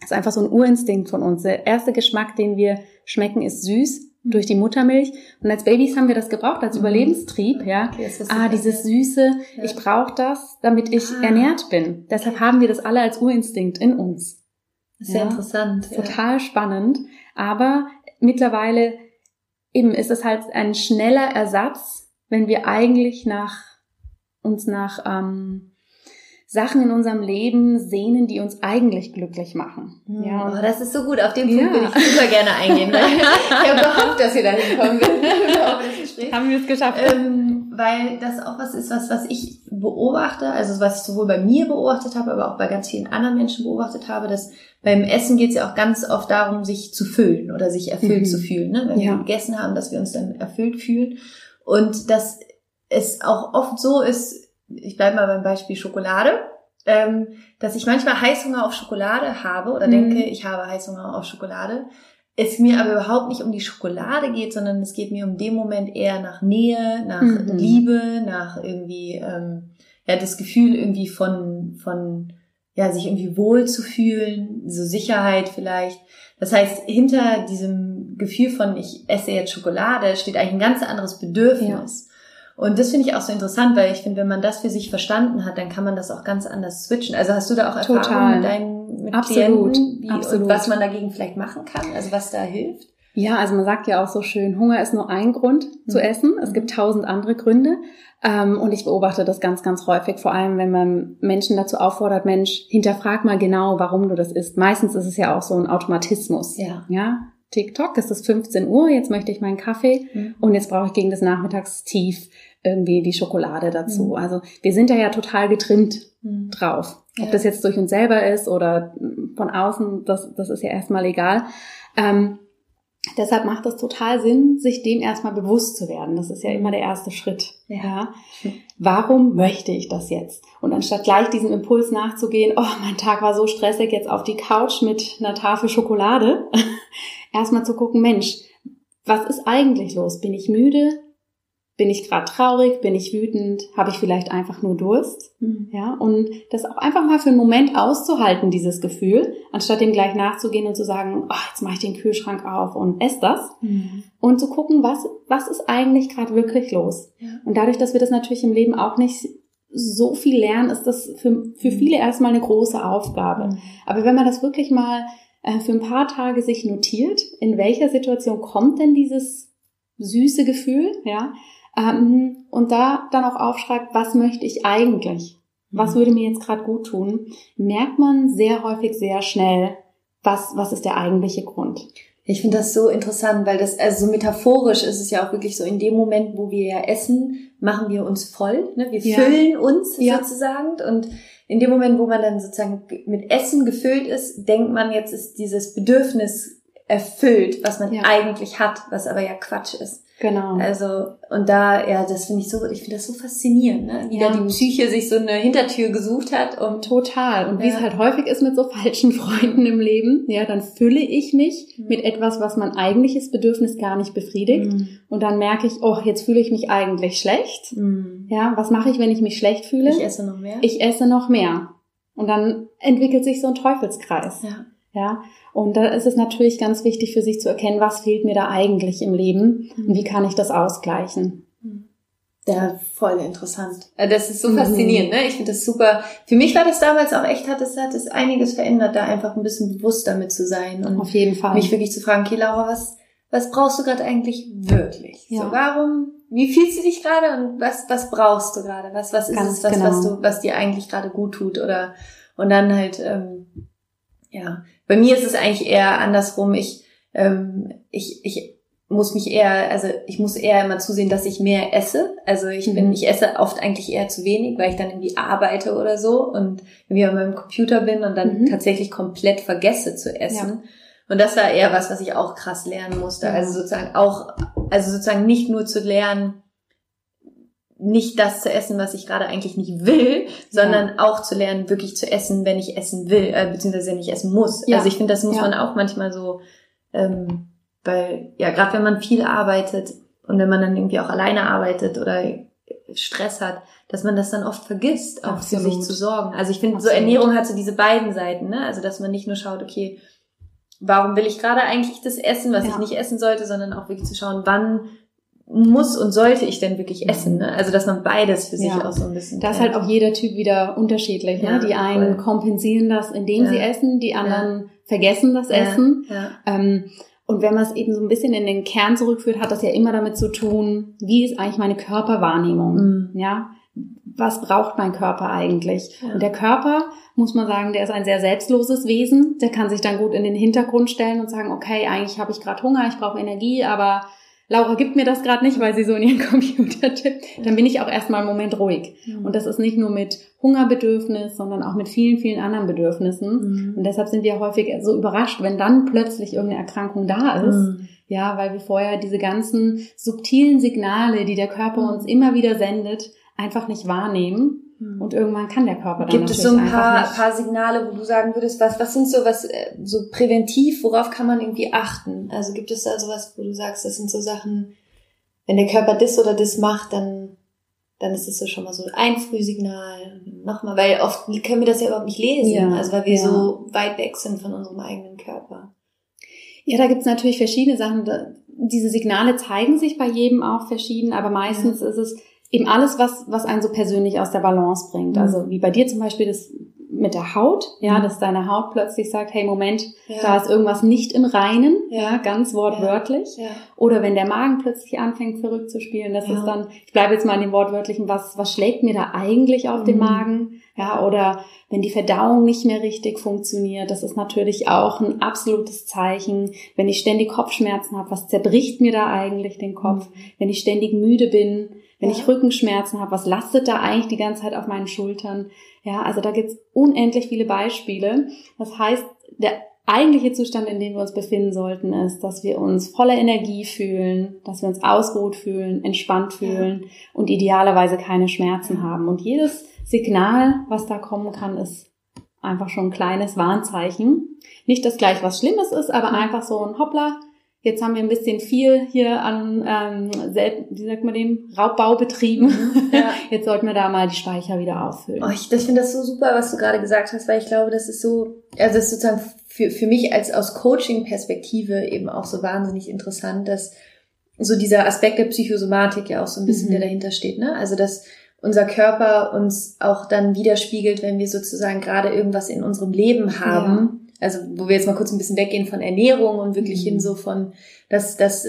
Das ist einfach so ein Urinstinkt von uns. Der erste Geschmack, den wir schmecken, ist süß. Durch die Muttermilch. Und als Babys haben wir das gebraucht, als mhm. Überlebenstrieb, ja. Okay, ah, dieses Süße, ja. ich brauche das, damit ich ah. ernährt bin. Deshalb haben wir das alle als Urinstinkt in uns. Sehr ja? interessant. Total ja. spannend. Aber mittlerweile eben ist es halt ein schneller Ersatz, wenn wir eigentlich nach uns nach ähm, Sachen in unserem Leben sehnen, die uns eigentlich glücklich machen. Hm. Ja, oh, das ist so gut. Auf den Punkt ja. würde ich super gerne eingehen. ich habe gehofft, dass wir da hinkommen. Haben wir es geschafft. Ähm, weil das auch was ist, was, was ich beobachte, also was ich sowohl bei mir beobachtet habe, aber auch bei ganz vielen anderen Menschen beobachtet habe, dass beim Essen geht es ja auch ganz oft darum, sich zu füllen oder sich erfüllt mhm. zu fühlen. Ne? Wenn ja. wir gegessen haben, dass wir uns dann erfüllt fühlen. Und dass es auch oft so ist, ich bleibe mal beim Beispiel Schokolade, ähm, dass ich manchmal Heißhunger auf Schokolade habe oder mhm. denke, ich habe Heißhunger auf Schokolade. Es mir aber überhaupt nicht um die Schokolade geht, sondern es geht mir um dem Moment eher nach Nähe, nach mhm. Liebe, nach irgendwie ähm, ja das Gefühl irgendwie von von ja sich irgendwie wohl zu fühlen, so Sicherheit vielleicht. Das heißt, hinter diesem Gefühl von ich esse jetzt Schokolade steht eigentlich ein ganz anderes Bedürfnis. Ja. Und das finde ich auch so interessant, weil ich finde, wenn man das für sich verstanden hat, dann kann man das auch ganz anders switchen. Also hast du da auch Erfahrungen Total. mit deinen mit Absolut. Klienten, wie, Absolut. und was man dagegen vielleicht machen kann, also was da hilft? Ja, also man sagt ja auch so schön, Hunger ist nur ein Grund mhm. zu essen. Es gibt tausend andere Gründe. Ähm, und ich beobachte das ganz, ganz häufig, vor allem wenn man Menschen dazu auffordert, Mensch, hinterfrag mal genau, warum du das isst. Meistens ist es ja auch so ein Automatismus. Ja. Ja. TikTok, es ist 15 Uhr, jetzt möchte ich meinen Kaffee mhm. und jetzt brauche ich gegen das Nachmittagstief irgendwie die Schokolade dazu. Mhm. Also wir sind da ja total getrimmt mhm. drauf. Ob ja. das jetzt durch uns selber ist oder von außen, das, das ist ja erstmal egal. Ähm, deshalb macht es total Sinn, sich dem erstmal bewusst zu werden. Das ist ja immer der erste Schritt. Ja. Warum möchte ich das jetzt? Und anstatt gleich diesem Impuls nachzugehen, oh, mein Tag war so stressig, jetzt auf die Couch mit einer Tafel Schokolade, erstmal zu gucken, Mensch, was ist eigentlich los? Bin ich müde? Bin ich gerade traurig? Bin ich wütend? Habe ich vielleicht einfach nur Durst? Mhm. Ja, und das auch einfach mal für einen Moment auszuhalten, dieses Gefühl, anstatt dem gleich nachzugehen und zu sagen, oh, jetzt mache ich den Kühlschrank auf und esse das. Mhm. Und zu gucken, was, was ist eigentlich gerade wirklich los? Ja. Und dadurch, dass wir das natürlich im Leben auch nicht so viel lernen, ist das für, für mhm. viele erstmal eine große Aufgabe. Mhm. Aber wenn man das wirklich mal äh, für ein paar Tage sich notiert, in welcher Situation kommt denn dieses süße Gefühl, ja, ähm, und da dann auch aufschreibt, was möchte ich eigentlich? Was mhm. würde mir jetzt gerade gut tun? Merkt man sehr häufig sehr schnell, was, was ist der eigentliche Grund. Ich finde das so interessant, weil das, also so metaphorisch ist es ja auch wirklich so, in dem Moment, wo wir ja essen, machen wir uns voll, ne? wir ja. füllen uns ja. sozusagen und in dem Moment, wo man dann sozusagen mit Essen gefüllt ist, denkt man, jetzt ist dieses Bedürfnis erfüllt, was man ja. eigentlich hat, was aber ja Quatsch ist. Genau. Also, und da, ja, das finde ich so, ich finde das so faszinierend, ne? Wie ja. da die Psyche sich so eine Hintertür gesucht hat und. Total. Und ja. wie es halt häufig ist mit so falschen Freunden im Leben, ja, dann fülle ich mich mhm. mit etwas, was mein eigentliches Bedürfnis gar nicht befriedigt. Mhm. Und dann merke ich, oh, jetzt fühle ich mich eigentlich schlecht. Mhm. Ja, was mache ich, wenn ich mich schlecht fühle? Ich esse noch mehr. Ich esse noch mehr. Und dann entwickelt sich so ein Teufelskreis. Ja. Ja, und da ist es natürlich ganz wichtig für sich zu erkennen, was fehlt mir da eigentlich im Leben und wie kann ich das ausgleichen. Ja, voll interessant. Äh, das ist so mhm. faszinierend, ne? Ich finde das super. Für mich war das damals auch echt, hat es, hat es einiges verändert, da einfach ein bisschen bewusst damit zu sein und auf jeden Fall mich wirklich zu fragen, okay, Laura, was, was brauchst du gerade eigentlich wirklich? Ja. So, warum, wie fühlst du dich gerade und was, was brauchst du gerade? Was, was ist Ganz es, was, genau. was du, was dir eigentlich gerade gut tut oder, und dann halt, ähm, ja, bei mir ist es eigentlich eher andersrum. Ich, ähm, ich, ich muss mich eher, also ich muss eher immer zusehen, dass ich mehr esse. Also ich bin, mhm. ich esse oft eigentlich eher zu wenig, weil ich dann irgendwie arbeite oder so und irgendwie an meinem Computer bin und dann mhm. tatsächlich komplett vergesse zu essen. Ja. Und das war eher was, was ich auch krass lernen musste. Also sozusagen auch, also sozusagen nicht nur zu lernen, nicht das zu essen, was ich gerade eigentlich nicht will, sondern ja. auch zu lernen, wirklich zu essen, wenn ich essen will, äh, beziehungsweise wenn ich essen muss. Ja. Also ich finde, das muss ja. man auch manchmal so, ähm, weil, ja, gerade wenn man viel arbeitet und wenn man dann irgendwie auch alleine arbeitet oder Stress hat, dass man das dann oft vergisst, auch Absolut. für sich zu sorgen. Also ich finde, so Ernährung hat so diese beiden Seiten, ne? Also dass man nicht nur schaut, okay, warum will ich gerade eigentlich das essen, was ich nicht essen sollte, sondern auch wirklich zu schauen, wann muss und sollte ich denn wirklich essen? Ne? Also dass man beides für sich ja. auch so ein bisschen. Da ist halt auch jeder Typ wieder unterschiedlich. Ne? Ja, ne? Die einen voll. kompensieren das, indem ja. sie essen, die anderen vergessen das Essen. Ähm, und wenn man es eben so ein bisschen in den Kern zurückführt, hat das ja immer damit zu tun, wie ist eigentlich meine Körperwahrnehmung? Mhm. Ja, was braucht mein Körper eigentlich? Ja. Und der Körper, muss man sagen, der ist ein sehr selbstloses Wesen. Der kann sich dann gut in den Hintergrund stellen und sagen, okay, eigentlich habe ich gerade Hunger, ich brauche Energie, aber Laura gibt mir das gerade nicht, weil sie so in ihren Computer tippt, dann bin ich auch erstmal einen Moment ruhig. Mhm. Und das ist nicht nur mit Hungerbedürfnis, sondern auch mit vielen, vielen anderen Bedürfnissen. Mhm. Und deshalb sind wir häufig so überrascht, wenn dann plötzlich irgendeine Erkrankung da ist. Mhm. Ja, weil wir vorher diese ganzen subtilen Signale, die der Körper mhm. uns immer wieder sendet, einfach nicht wahrnehmen. Hm. Und irgendwann kann der Körper dann Gibt es so ein paar, paar Signale, wo du sagen würdest, was, was sind so was, äh, so präventiv, worauf kann man irgendwie achten? Also gibt es da sowas, wo du sagst, das sind so Sachen, wenn der Körper das oder das macht, dann, dann ist das so schon mal so ein Frühsignal. Nochmal, weil oft können wir das ja überhaupt nicht lesen, ja, also weil wir ja. so weit weg sind von unserem eigenen Körper. Ja, da gibt's natürlich verschiedene Sachen. Diese Signale zeigen sich bei jedem auch verschieden, aber meistens ja. ist es, eben alles, was, was einen so persönlich aus der Balance bringt. Mhm. Also wie bei dir zum Beispiel das mit der Haut, ja, mhm. dass deine Haut plötzlich sagt, hey Moment, ja. da ist irgendwas nicht im Reinen, ja, ja ganz wortwörtlich. Ja. Oder wenn der Magen plötzlich anfängt verrückt zu spielen, das ist dann, ich bleibe jetzt mal in dem wortwörtlichen, was, was schlägt mir da eigentlich auf mhm. den Magen? Ja, oder wenn die Verdauung nicht mehr richtig funktioniert, das ist natürlich auch ein absolutes Zeichen. Wenn ich ständig Kopfschmerzen habe, was zerbricht mir da eigentlich den Kopf? Mhm. Wenn ich ständig müde bin, wenn ja. ich Rückenschmerzen habe, was lastet da eigentlich die ganze Zeit auf meinen Schultern? Ja, also da gibt's unendlich viele Beispiele. Das heißt, der eigentliche Zustand, in dem wir uns befinden sollten, ist, dass wir uns voller Energie fühlen, dass wir uns ausgeruht fühlen, entspannt fühlen ja. und idealerweise keine Schmerzen haben. Und jedes Signal, was da kommen kann, ist einfach schon ein kleines Warnzeichen. Nicht das gleich was Schlimmes ist, aber einfach so ein Hoppla, Jetzt haben wir ein bisschen viel hier an, ähm, wie sagt man dem, Raubbau betrieben. Mhm, ja. Jetzt sollten wir da mal die Speicher wieder auffüllen. Oh, ich, ich finde das so super, was du gerade gesagt hast, weil ich glaube, das ist so, also das ist sozusagen für, für mich als aus Coaching-Perspektive eben auch so wahnsinnig interessant, dass so dieser Aspekt der Psychosomatik ja auch so ein bisschen, mhm. der dahinter steht, ne? Also dass unser Körper uns auch dann widerspiegelt, wenn wir sozusagen gerade irgendwas in unserem Leben haben. Ja also wo wir jetzt mal kurz ein bisschen weggehen von Ernährung und wirklich mhm. hin so von, dass, dass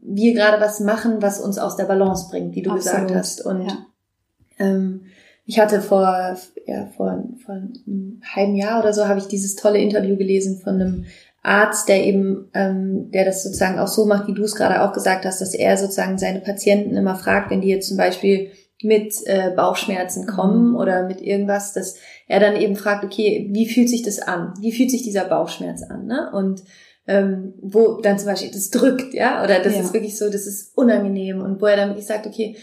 wir gerade was machen, was uns aus der Balance bringt, wie du Absolut. gesagt hast. Und ja. ähm, ich hatte vor, ja, vor, vor einem halben Jahr oder so habe ich dieses tolle Interview gelesen von einem Arzt, der eben, ähm, der das sozusagen auch so macht, wie du es gerade auch gesagt hast, dass er sozusagen seine Patienten immer fragt, wenn die jetzt zum Beispiel mit äh, Bauchschmerzen kommen mhm. oder mit irgendwas, dass er dann eben fragt, okay, wie fühlt sich das an? Wie fühlt sich dieser Bauchschmerz an? Ne? Und ähm, wo dann zum Beispiel das drückt, ja, oder das ja. ist wirklich so, das ist unangenehm und wo er dann wirklich sagt, okay,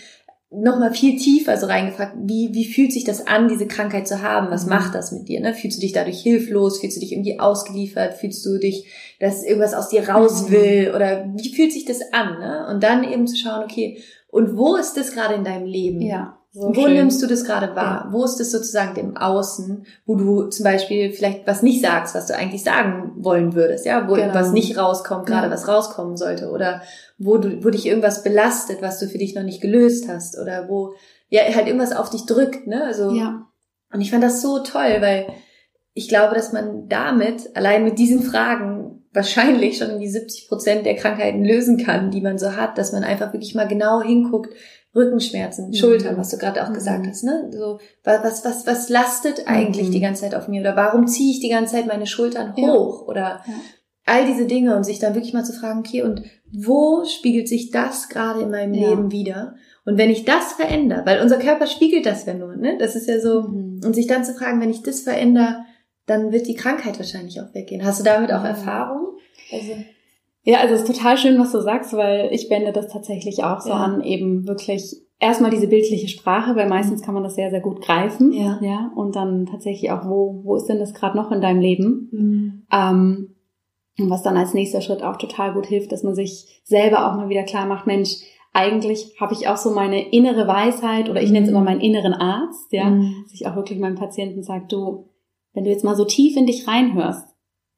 nochmal viel tiefer so reingefragt, wie, wie fühlt sich das an, diese Krankheit zu haben? Was mhm. macht das mit dir? Ne? Fühlst du dich dadurch hilflos? Fühlst du dich irgendwie ausgeliefert? Fühlst du dich, dass irgendwas aus dir raus mhm. will? Oder wie fühlt sich das an? Ne? Und dann eben zu schauen, okay, und wo ist das gerade in deinem Leben? Ja. So wo schön. nimmst du das gerade wahr? Ja. Wo ist das sozusagen im Außen, wo du zum Beispiel vielleicht was nicht sagst, was du eigentlich sagen wollen würdest, ja, wo genau. irgendwas nicht rauskommt, gerade ja. was rauskommen sollte, oder wo du, wo dich irgendwas belastet, was du für dich noch nicht gelöst hast, oder wo ja halt irgendwas auf dich drückt, ne? Also ja. und ich fand das so toll, weil ich glaube, dass man damit allein mit diesen Fragen wahrscheinlich schon die 70 Prozent der Krankheiten lösen kann, die man so hat, dass man einfach wirklich mal genau hinguckt, Rückenschmerzen, mhm. Schultern, was du gerade auch mhm. gesagt hast, ne? So, was, was, was lastet eigentlich mhm. die ganze Zeit auf mir? Oder warum ziehe ich die ganze Zeit meine Schultern hoch? Ja. Oder ja. all diese Dinge und sich dann wirklich mal zu fragen, okay, und wo spiegelt sich das gerade in meinem ja. Leben wieder? Und wenn ich das verändere, weil unser Körper spiegelt das ja nur, ne? Das ist ja so, mhm. und sich dann zu fragen, wenn ich das verändere, dann wird die Krankheit wahrscheinlich auch weggehen. Hast du damit auch Erfahrung? Also ja, also es ist total schön, was du sagst, weil ich wende das tatsächlich auch so ja. an, eben wirklich erstmal diese bildliche Sprache, weil meistens mhm. kann man das sehr, sehr gut greifen. Ja. ja und dann tatsächlich auch, wo, wo ist denn das gerade noch in deinem Leben? Mhm. Ähm, und was dann als nächster Schritt auch total gut hilft, dass man sich selber auch mal wieder klar macht, Mensch, eigentlich habe ich auch so meine innere Weisheit oder ich nenne es immer mhm. meinen inneren Arzt, ja, mhm. dass ich auch wirklich meinen Patienten sage, du, wenn du jetzt mal so tief in dich reinhörst,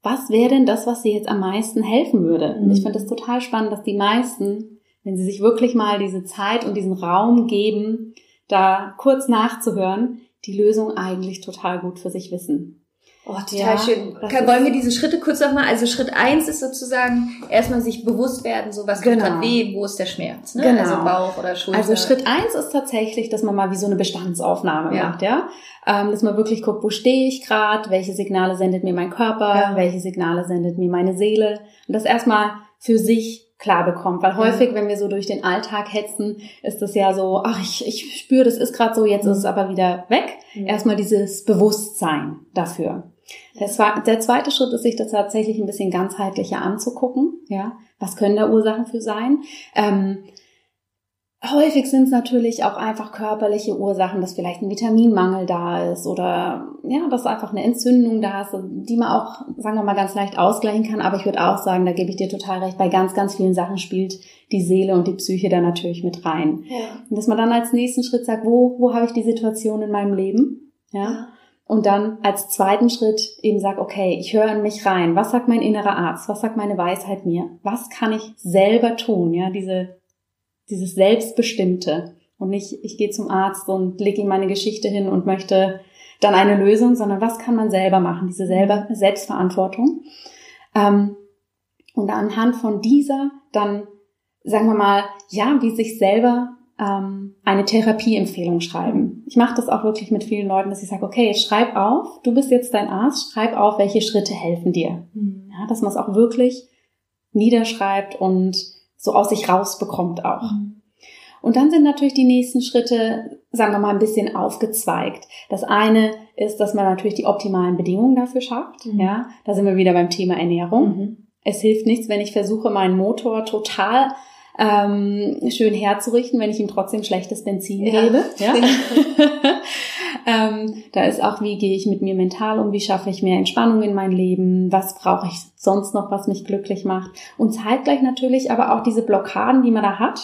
was wäre denn das, was dir jetzt am meisten helfen würde? Und ich finde das total spannend, dass die meisten, wenn sie sich wirklich mal diese Zeit und diesen Raum geben, da kurz nachzuhören, die Lösung eigentlich total gut für sich wissen. Oh, total ja, schön. Wollen wir diese Schritte kurz nochmal? Also Schritt eins ist sozusagen erstmal sich bewusst werden, so was genau. tut weh, wo ist der Schmerz, ne? Genau. Also Bauch oder Schulter. Also Schritt eins ist tatsächlich, dass man mal wie so eine Bestandsaufnahme ja. macht, ja. Ähm, dass man wirklich guckt, wo stehe ich gerade, welche Signale sendet mir mein Körper, ja. welche Signale sendet mir meine Seele. Und das erstmal für sich klar bekommt. Weil häufig, wenn wir so durch den Alltag hetzen, ist das ja so, ach, ich, ich spüre, das ist gerade so, jetzt mhm. ist es aber wieder weg. Mhm. Erstmal dieses Bewusstsein dafür. War, der zweite Schritt ist, sich das tatsächlich ein bisschen ganzheitlicher anzugucken. Ja, was können da Ursachen für sein? Ähm, häufig sind es natürlich auch einfach körperliche Ursachen, dass vielleicht ein Vitaminmangel da ist oder ja, dass einfach eine Entzündung da ist, die man auch, sagen wir mal, ganz leicht ausgleichen kann. Aber ich würde auch sagen, da gebe ich dir total recht, bei ganz, ganz vielen Sachen spielt die Seele und die Psyche da natürlich mit rein. Ja. Und dass man dann als nächsten Schritt sagt, wo, wo habe ich die Situation in meinem Leben? ja. ja und dann als zweiten Schritt eben sag, okay, ich höre in mich rein. Was sagt mein innerer Arzt? Was sagt meine Weisheit mir? Was kann ich selber tun? Ja, diese, dieses Selbstbestimmte. Und nicht, ich gehe zum Arzt und lege ihm meine Geschichte hin und möchte dann eine Lösung, sondern was kann man selber machen? Diese selber, Selbstverantwortung. Ähm, und anhand von dieser dann, sagen wir mal, ja, wie sich selber ähm, eine Therapieempfehlung schreiben. Ich mache das auch wirklich mit vielen Leuten, dass ich sage, okay, schreib auf, du bist jetzt dein Arzt, schreib auf, welche Schritte helfen dir. Mhm. Ja, dass man es auch wirklich niederschreibt und so aus sich rausbekommt auch. Mhm. Und dann sind natürlich die nächsten Schritte, sagen wir mal, ein bisschen aufgezweigt. Das eine ist, dass man natürlich die optimalen Bedingungen dafür schafft. Mhm. Ja, da sind wir wieder beim Thema Ernährung. Mhm. Es hilft nichts, wenn ich versuche, meinen Motor total ähm, schön herzurichten, wenn ich ihm trotzdem schlechtes Benzin ja. gebe. Ja? ähm, da ist auch, wie gehe ich mit mir mental um, wie schaffe ich mehr Entspannung in mein Leben, was brauche ich sonst noch, was mich glücklich macht. Und zeitgleich natürlich aber auch diese Blockaden, die man da hat,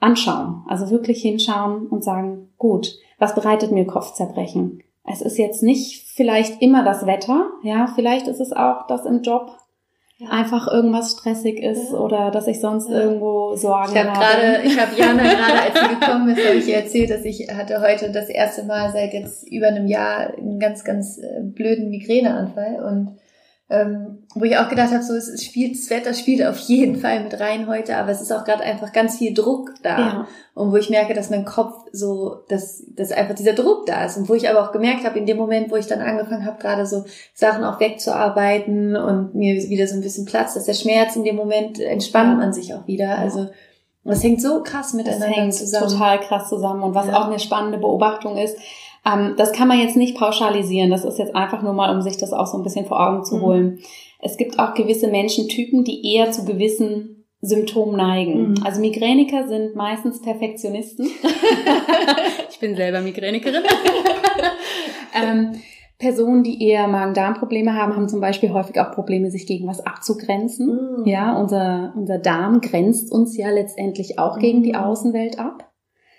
anschauen. Also wirklich hinschauen und sagen, gut, was bereitet mir Kopfzerbrechen? Es ist jetzt nicht vielleicht immer das Wetter, ja, vielleicht ist es auch das im Job, ja. einfach irgendwas stressig ist ja. oder dass ich sonst ja. irgendwo Sorgen ich hab habe. Grade, ich habe Jana gerade, als sie gekommen ist, habe ich ihr erzählt, dass ich hatte heute das erste Mal seit jetzt über einem Jahr einen ganz, ganz äh, blöden Migräneanfall und ähm, wo ich auch gedacht habe, so es spielt das Wetter spielt auf jeden Fall mit rein heute, aber es ist auch gerade einfach ganz viel Druck da ja. und wo ich merke, dass mein Kopf so, dass, dass einfach dieser Druck da ist und wo ich aber auch gemerkt habe in dem Moment, wo ich dann angefangen habe, gerade so Sachen auch wegzuarbeiten und mir wieder so ein bisschen Platz, dass der Schmerz in dem Moment entspannt man sich auch wieder. Also das hängt so krass miteinander das hängt zusammen. Total krass zusammen und was ja. auch eine spannende Beobachtung ist ähm, das kann man jetzt nicht pauschalisieren. Das ist jetzt einfach nur mal, um sich das auch so ein bisschen vor Augen zu mhm. holen. Es gibt auch gewisse Menschentypen, die eher zu gewissen Symptomen neigen. Mhm. Also Migräniker sind meistens Perfektionisten. ich bin selber Migränikerin. ähm, Personen, die eher Magen-Darm-Probleme haben, haben zum Beispiel häufig auch Probleme, sich gegen was abzugrenzen. Mhm. Ja, unser, unser Darm grenzt uns ja letztendlich auch gegen die mhm. Außenwelt ab.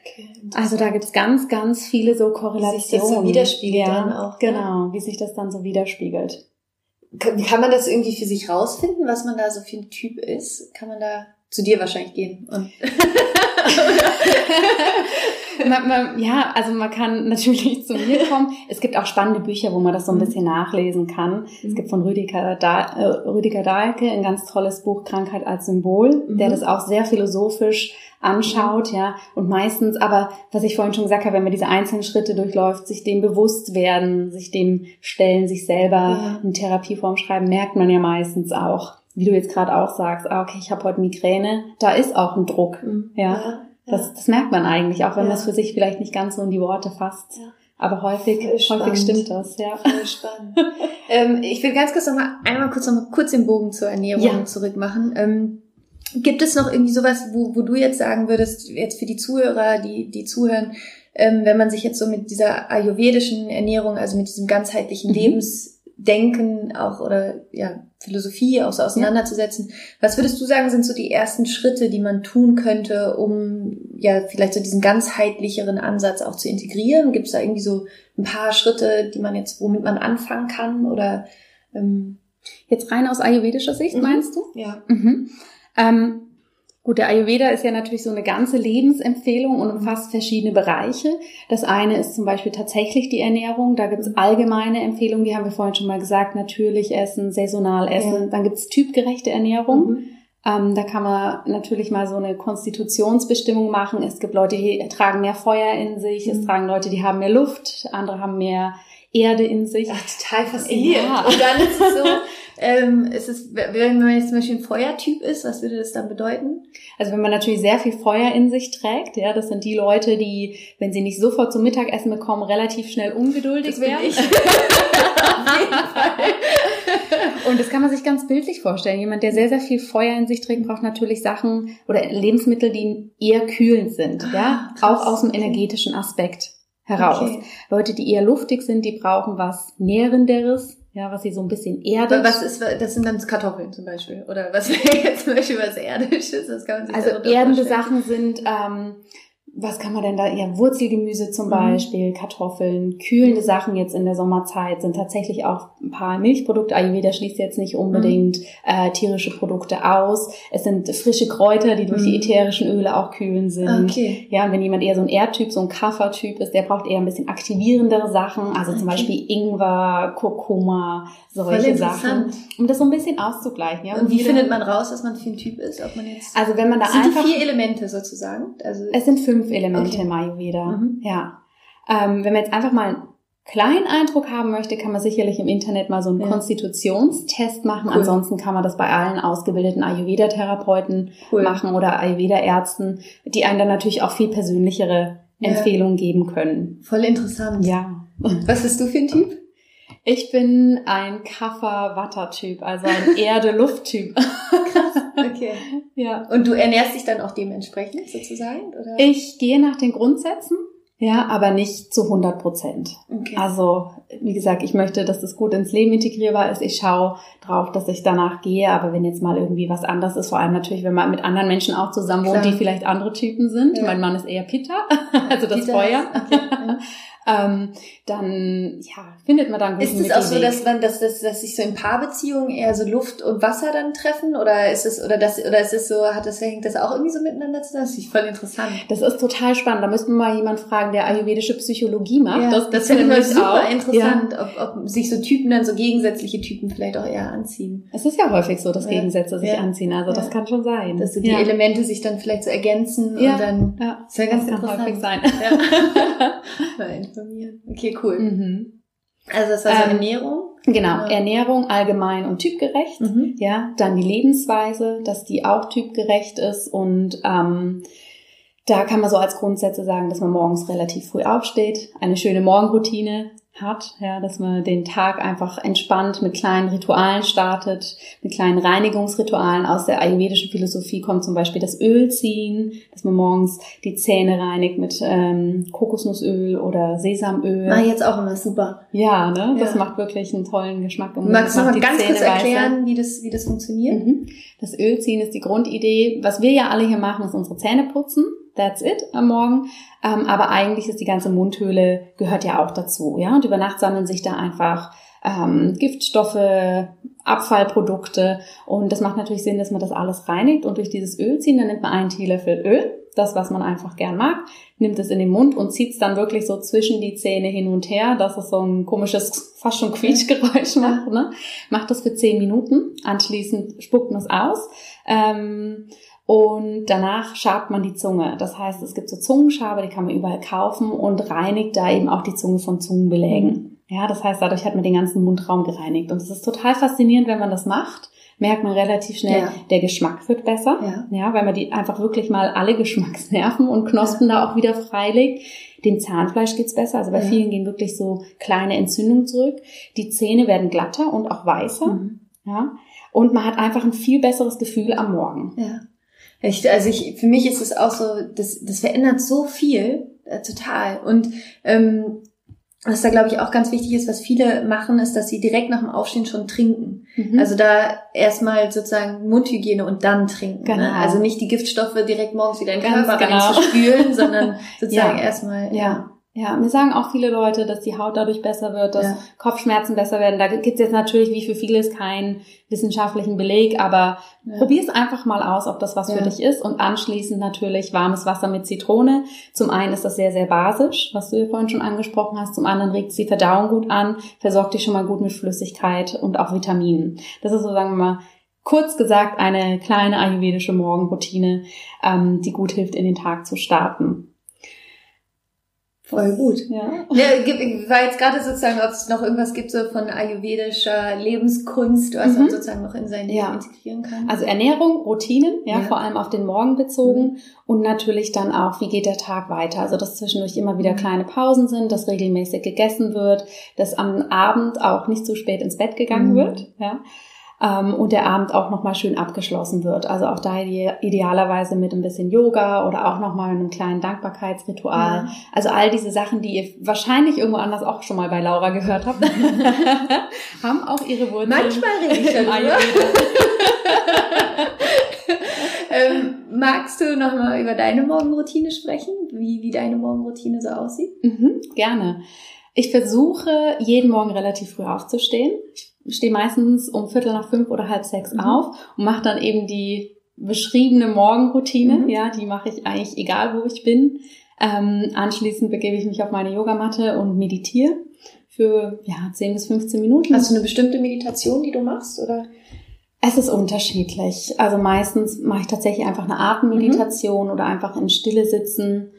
Okay, also da gibt's ganz, ganz viele so Korrelationen. Wie sich das so widerspiegelt ja, dann auch. Ne? Genau, wie sich das dann so widerspiegelt. Kann, kann man das irgendwie für sich rausfinden, was man da so für ein Typ ist? Kann man da zu dir wahrscheinlich gehen und man, man, ja, also man kann natürlich zu mir kommen. Es gibt auch spannende Bücher, wo man das so ein mhm. bisschen nachlesen kann. Es gibt von Rüdiger, da äh, Rüdiger Dahlke ein ganz tolles Buch Krankheit als Symbol, mhm. der das auch sehr philosophisch anschaut, ja. Und meistens, aber was ich vorhin schon gesagt habe, wenn man diese einzelnen Schritte durchläuft, sich dem bewusst werden, sich dem stellen, sich selber eine Therapieform schreiben, merkt man ja meistens auch, wie du jetzt gerade auch sagst, ah, okay, ich habe heute Migräne, da ist auch ein Druck, mhm. ja. ja. Das, das merkt man eigentlich, auch wenn ja. man es für sich vielleicht nicht ganz so in die Worte fasst. Ja. Aber häufig, häufig stimmt das, ja. Voll spannend. ähm, ich will ganz kurz noch mal einmal kurz noch mal kurz den Bogen zur Ernährung ja. zurückmachen. Ähm, Gibt es noch irgendwie sowas, wo, wo du jetzt sagen würdest, jetzt für die Zuhörer, die, die zuhören, ähm, wenn man sich jetzt so mit dieser ayurvedischen Ernährung, also mit diesem ganzheitlichen mhm. Lebensdenken auch oder ja, Philosophie auch so auseinanderzusetzen, ja. was würdest du sagen, sind so die ersten Schritte, die man tun könnte, um ja vielleicht so diesen ganzheitlicheren Ansatz auch zu integrieren? Gibt es da irgendwie so ein paar Schritte, die man jetzt, womit man anfangen kann oder ähm, Jetzt rein aus ayurvedischer Sicht, mhm. meinst du? Ja. Mhm. Ähm, Gut, der Ayurveda ist ja natürlich so eine ganze Lebensempfehlung und umfasst verschiedene Bereiche. Das eine ist zum Beispiel tatsächlich die Ernährung. Da gibt es allgemeine Empfehlungen, die haben wir vorhin schon mal gesagt, natürlich essen, saisonal essen. Ja. Dann gibt es typgerechte Ernährung. Mhm. Ähm, da kann man natürlich mal so eine Konstitutionsbestimmung machen. Es gibt Leute, die tragen mehr Feuer in sich. Mhm. Es tragen Leute, die haben mehr Luft. Andere haben mehr Erde in sich. Ach, total faszinierend. Ja. Und dann ist es so, ähm, ist es, wenn man jetzt zum Beispiel ein Feuertyp ist, was würde das dann bedeuten? Also wenn man natürlich sehr viel Feuer in sich trägt, ja, das sind die Leute, die, wenn sie nicht sofort zum Mittagessen bekommen, relativ schnell ungeduldig das werden. Und das kann man sich ganz bildlich vorstellen. Jemand, der sehr, sehr viel Feuer in sich trägt, braucht natürlich Sachen oder Lebensmittel, die eher kühlend sind, ah, ja, krass. auch aus dem energetischen Aspekt heraus. Okay. Leute, die eher luftig sind, die brauchen was Nährenderes, ja, was sie so ein bisschen erdet. Was ist, das sind dann Kartoffeln zum Beispiel. Oder was wäre jetzt zum Beispiel was Erdisches? Das kann man sich Also erdende Sachen sind ähm, was kann man denn da? Ja, Wurzelgemüse zum mhm. Beispiel, Kartoffeln, kühlende Sachen jetzt in der Sommerzeit sind tatsächlich auch ein paar Milchprodukte. Ayurveda schließt jetzt nicht unbedingt mhm. äh, tierische Produkte aus. Es sind frische Kräuter, die durch mhm. die ätherischen Öle auch kühlen sind. Okay. Ja, und wenn jemand eher so ein Erdtyp, so ein Kaffertyp ist, der braucht eher ein bisschen aktivierendere Sachen. Also zum Beispiel Ingwer, Kurkuma, solche Sachen. Um das so ein bisschen auszugleichen. Ja. Und, und wie findet man raus, dass man für ein Typ ist? Ob man jetzt also wenn man da sind einfach... vier Elemente sozusagen? Also es sind fünf fünf Elemente okay. im Ayurveda. Mhm. Ja. Ähm, wenn man jetzt einfach mal einen kleinen Eindruck haben möchte, kann man sicherlich im Internet mal so einen ja. Konstitutionstest machen. Cool. Ansonsten kann man das bei allen ausgebildeten Ayurveda-Therapeuten cool. machen oder Ayurveda-Ärzten, die einem dann natürlich auch viel persönlichere ja. Empfehlungen geben können. Voll interessant. Ja. Was bist du für ein Typ? Ich bin ein Kaffer-Watter-Typ, also ein Erde-Luft-Typ. Okay. Ja. Und du ernährst dich dann auch dementsprechend sozusagen? Oder? Ich gehe nach den Grundsätzen. Ja, aber nicht zu 100 Prozent. Okay. Also, wie gesagt, ich möchte, dass das gut ins Leben integrierbar ist. Ich schaue drauf, dass ich danach gehe. Aber wenn jetzt mal irgendwie was anderes ist, vor allem natürlich, wenn man mit anderen Menschen auch zusammen wohnt, die vielleicht andere Typen sind. Ja. Mein Mann ist eher Pitta, also das Pitta Feuer. Okay. ähm, dann ja, findet man dann guten Ist es auch so, dass man, dass, dass, dass sich so in Paarbeziehungen eher so Luft und Wasser dann treffen? Oder ist es, oder das, oder ist es so, hat das, hängt das auch irgendwie so miteinander zusammen? Das ist voll interessant. Das ist total spannend. Da müssten wir mal jemand fragen, der ayurvedische Psychologie macht. Ja, das das finde ich super auch. interessant, ja. ob, ob sich so Typen dann so gegensätzliche Typen vielleicht auch eher anziehen. Es ist ja häufig so, dass ja. Gegensätze sich ja. anziehen. Also das kann schon sein. Dass so die Elemente sich dann vielleicht so ergänzen und dann ja. ja ganz das interessant. Kann häufig sein. Ja. mal informieren. Okay, cool. Mhm. Also das war so ähm, Ernährung? Genau, Ernährung allgemein und typgerecht. Mhm. Ja, dann die Lebensweise, dass die auch typgerecht ist und ähm, da kann man so als Grundsätze sagen, dass man morgens relativ früh aufsteht, eine schöne Morgenroutine hat, ja, dass man den Tag einfach entspannt mit kleinen Ritualen startet, mit kleinen Reinigungsritualen. Aus der ayurvedischen Philosophie kommt zum Beispiel das Ölziehen, dass man morgens die Zähne reinigt mit ähm, Kokosnussöl oder Sesamöl. Mach jetzt auch immer super. Ja, ne, das macht wirklich einen tollen Geschmack. Und Magst du mal ganz Zähne kurz erklären, wie das, wie das funktioniert? Mhm. Das Ölziehen ist die Grundidee. Was wir ja alle hier machen, ist unsere Zähne putzen. That's it am Morgen. Ähm, aber eigentlich ist die ganze Mundhöhle gehört ja auch dazu. Ja, und über Nacht sammeln sich da einfach ähm, Giftstoffe, Abfallprodukte und das macht natürlich Sinn, dass man das alles reinigt und durch dieses Öl ziehen, dann nimmt man einen Teelöffel Öl, das was man einfach gern mag, nimmt es in den Mund und zieht es dann wirklich so zwischen die Zähne hin und her, dass es so ein komisches, fast schon Quietschgeräusch macht. Ne? Macht das für zehn Minuten, anschließend spuckt man es aus. Ähm, und danach schabt man die Zunge. Das heißt, es gibt so Zungenschabe, die kann man überall kaufen und reinigt da eben auch die Zunge von Zungenbelägen. Ja, das heißt, dadurch hat man den ganzen Mundraum gereinigt. Und es ist total faszinierend, wenn man das macht. Merkt man relativ schnell, ja. der Geschmack wird besser. Ja. ja, weil man die einfach wirklich mal alle Geschmacksnerven und Knospen ja. da auch wieder freilegt. Dem Zahnfleisch geht's besser. Also bei ja. vielen gehen wirklich so kleine Entzündungen zurück. Die Zähne werden glatter und auch weißer. Mhm. Ja. Und man hat einfach ein viel besseres Gefühl am Morgen. Ja. Ich, also ich, für mich ist es auch so, das, das verändert so viel, äh, total. Und ähm, was da glaube ich auch ganz wichtig ist, was viele machen, ist, dass sie direkt nach dem Aufstehen schon trinken. Mhm. Also da erstmal sozusagen Mundhygiene und dann trinken. Ne? Genau. Ne? Also nicht die Giftstoffe direkt morgens wieder in den Körper genau. reinzuspülen, sondern sozusagen ja. erstmal. Ja. Ja, mir sagen auch viele Leute, dass die Haut dadurch besser wird, dass Ja. Kopfschmerzen besser werden. Da gibt's jetzt natürlich wie für vieles keinen wissenschaftlichen Beleg, aber Ja. probier es einfach mal aus, ob das was Ja. für dich ist. Und anschließend natürlich warmes Wasser mit Zitrone. Zum einen ist das sehr, sehr basisch, was du ja vorhin schon angesprochen hast. Zum anderen regt es die Verdauung gut an, versorgt dich schon mal gut mit Flüssigkeit und auch Vitaminen. Das ist so, sagen wir mal, kurz gesagt eine kleine ayurvedische Morgenroutine, ähm, die gut hilft, in den Tag zu starten. Voll gut. Ja. Ja, war jetzt gerade sozusagen, ob es noch irgendwas gibt so von ayurvedischer Lebenskunst, was Mhm. man sozusagen noch in sein Leben Ja. integrieren kann. Also Ernährung, Routinen, ja, Ja. vor allem auf den Morgen bezogen und natürlich dann auch, wie geht der Tag weiter? Also, dass zwischendurch immer wieder Mhm. kleine Pausen sind, dass regelmäßig gegessen wird, dass am Abend auch nicht zu spät ins Bett gegangen Mhm. wird, ja. Ähm, und der Abend auch nochmal schön abgeschlossen wird. Also auch da ide idealerweise mit ein bisschen Yoga oder auch nochmal einem kleinen Dankbarkeitsritual. Ja. Also all diese Sachen, die ihr wahrscheinlich irgendwo anders auch schon mal bei Laura gehört habt, haben auch ihre Wurzeln Manchmal rede ich darüber. Ähm, magst du noch mal über deine Morgenroutine sprechen? Wie, wie deine Morgenroutine so aussieht? Mhm, gerne. Ich versuche jeden Morgen relativ früh aufzustehen. Ich stehe meistens um Viertel nach fünf oder halb sechs Mhm. auf und mache dann eben die beschriebene Morgenroutine. Mhm. Ja, die mache ich eigentlich egal, wo ich bin. Ähm, anschließend begebe ich mich auf meine Yogamatte und meditiere für ja 10 bis 15 Minuten. Hast du eine bestimmte Meditation, die du machst? Oder? Es ist unterschiedlich. Also meistens mache ich tatsächlich einfach eine Atemmeditation Mhm. oder einfach in Stille sitzen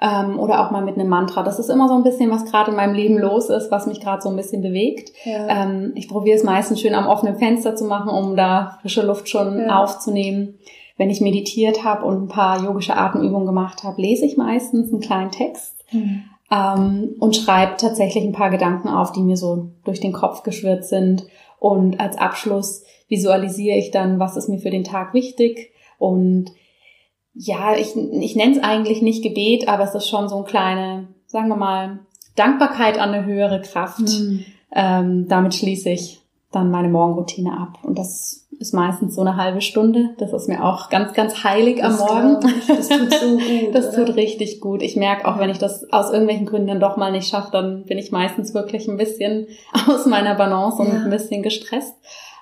ähm, oder auch mal mit einem Mantra. Das ist immer so ein bisschen, was gerade in meinem Leben los ist, was mich gerade so ein bisschen bewegt. Ja. Ähm, ich probiere es meistens schön am offenen Fenster zu machen, um da frische Luft schon Ja. aufzunehmen. Wenn ich meditiert habe und ein paar yogische Atemübungen gemacht habe, lese ich meistens einen kleinen Text Mhm. ähm, und schreibe tatsächlich ein paar Gedanken auf, die mir so durch den Kopf geschwirrt sind. Und als Abschluss visualisiere ich dann, was ist mir für den Tag wichtig. Und ja, ich, ich nenne es eigentlich nicht Gebet, aber es ist schon so eine kleine, sagen wir mal, Dankbarkeit an eine höhere Kraft. Mhm. Ähm, damit schließe ich dann meine Morgenroutine ab. Und das ist meistens so eine halbe Stunde. Das ist mir auch ganz, ganz heilig am Das Morgen. glaub ich. Das tut so gut. Das tut richtig gut. Ich merke auch, wenn ich das aus irgendwelchen Gründen dann doch mal nicht schaffe, dann bin ich meistens wirklich ein bisschen aus meiner Balance und Ja. ein bisschen gestresst.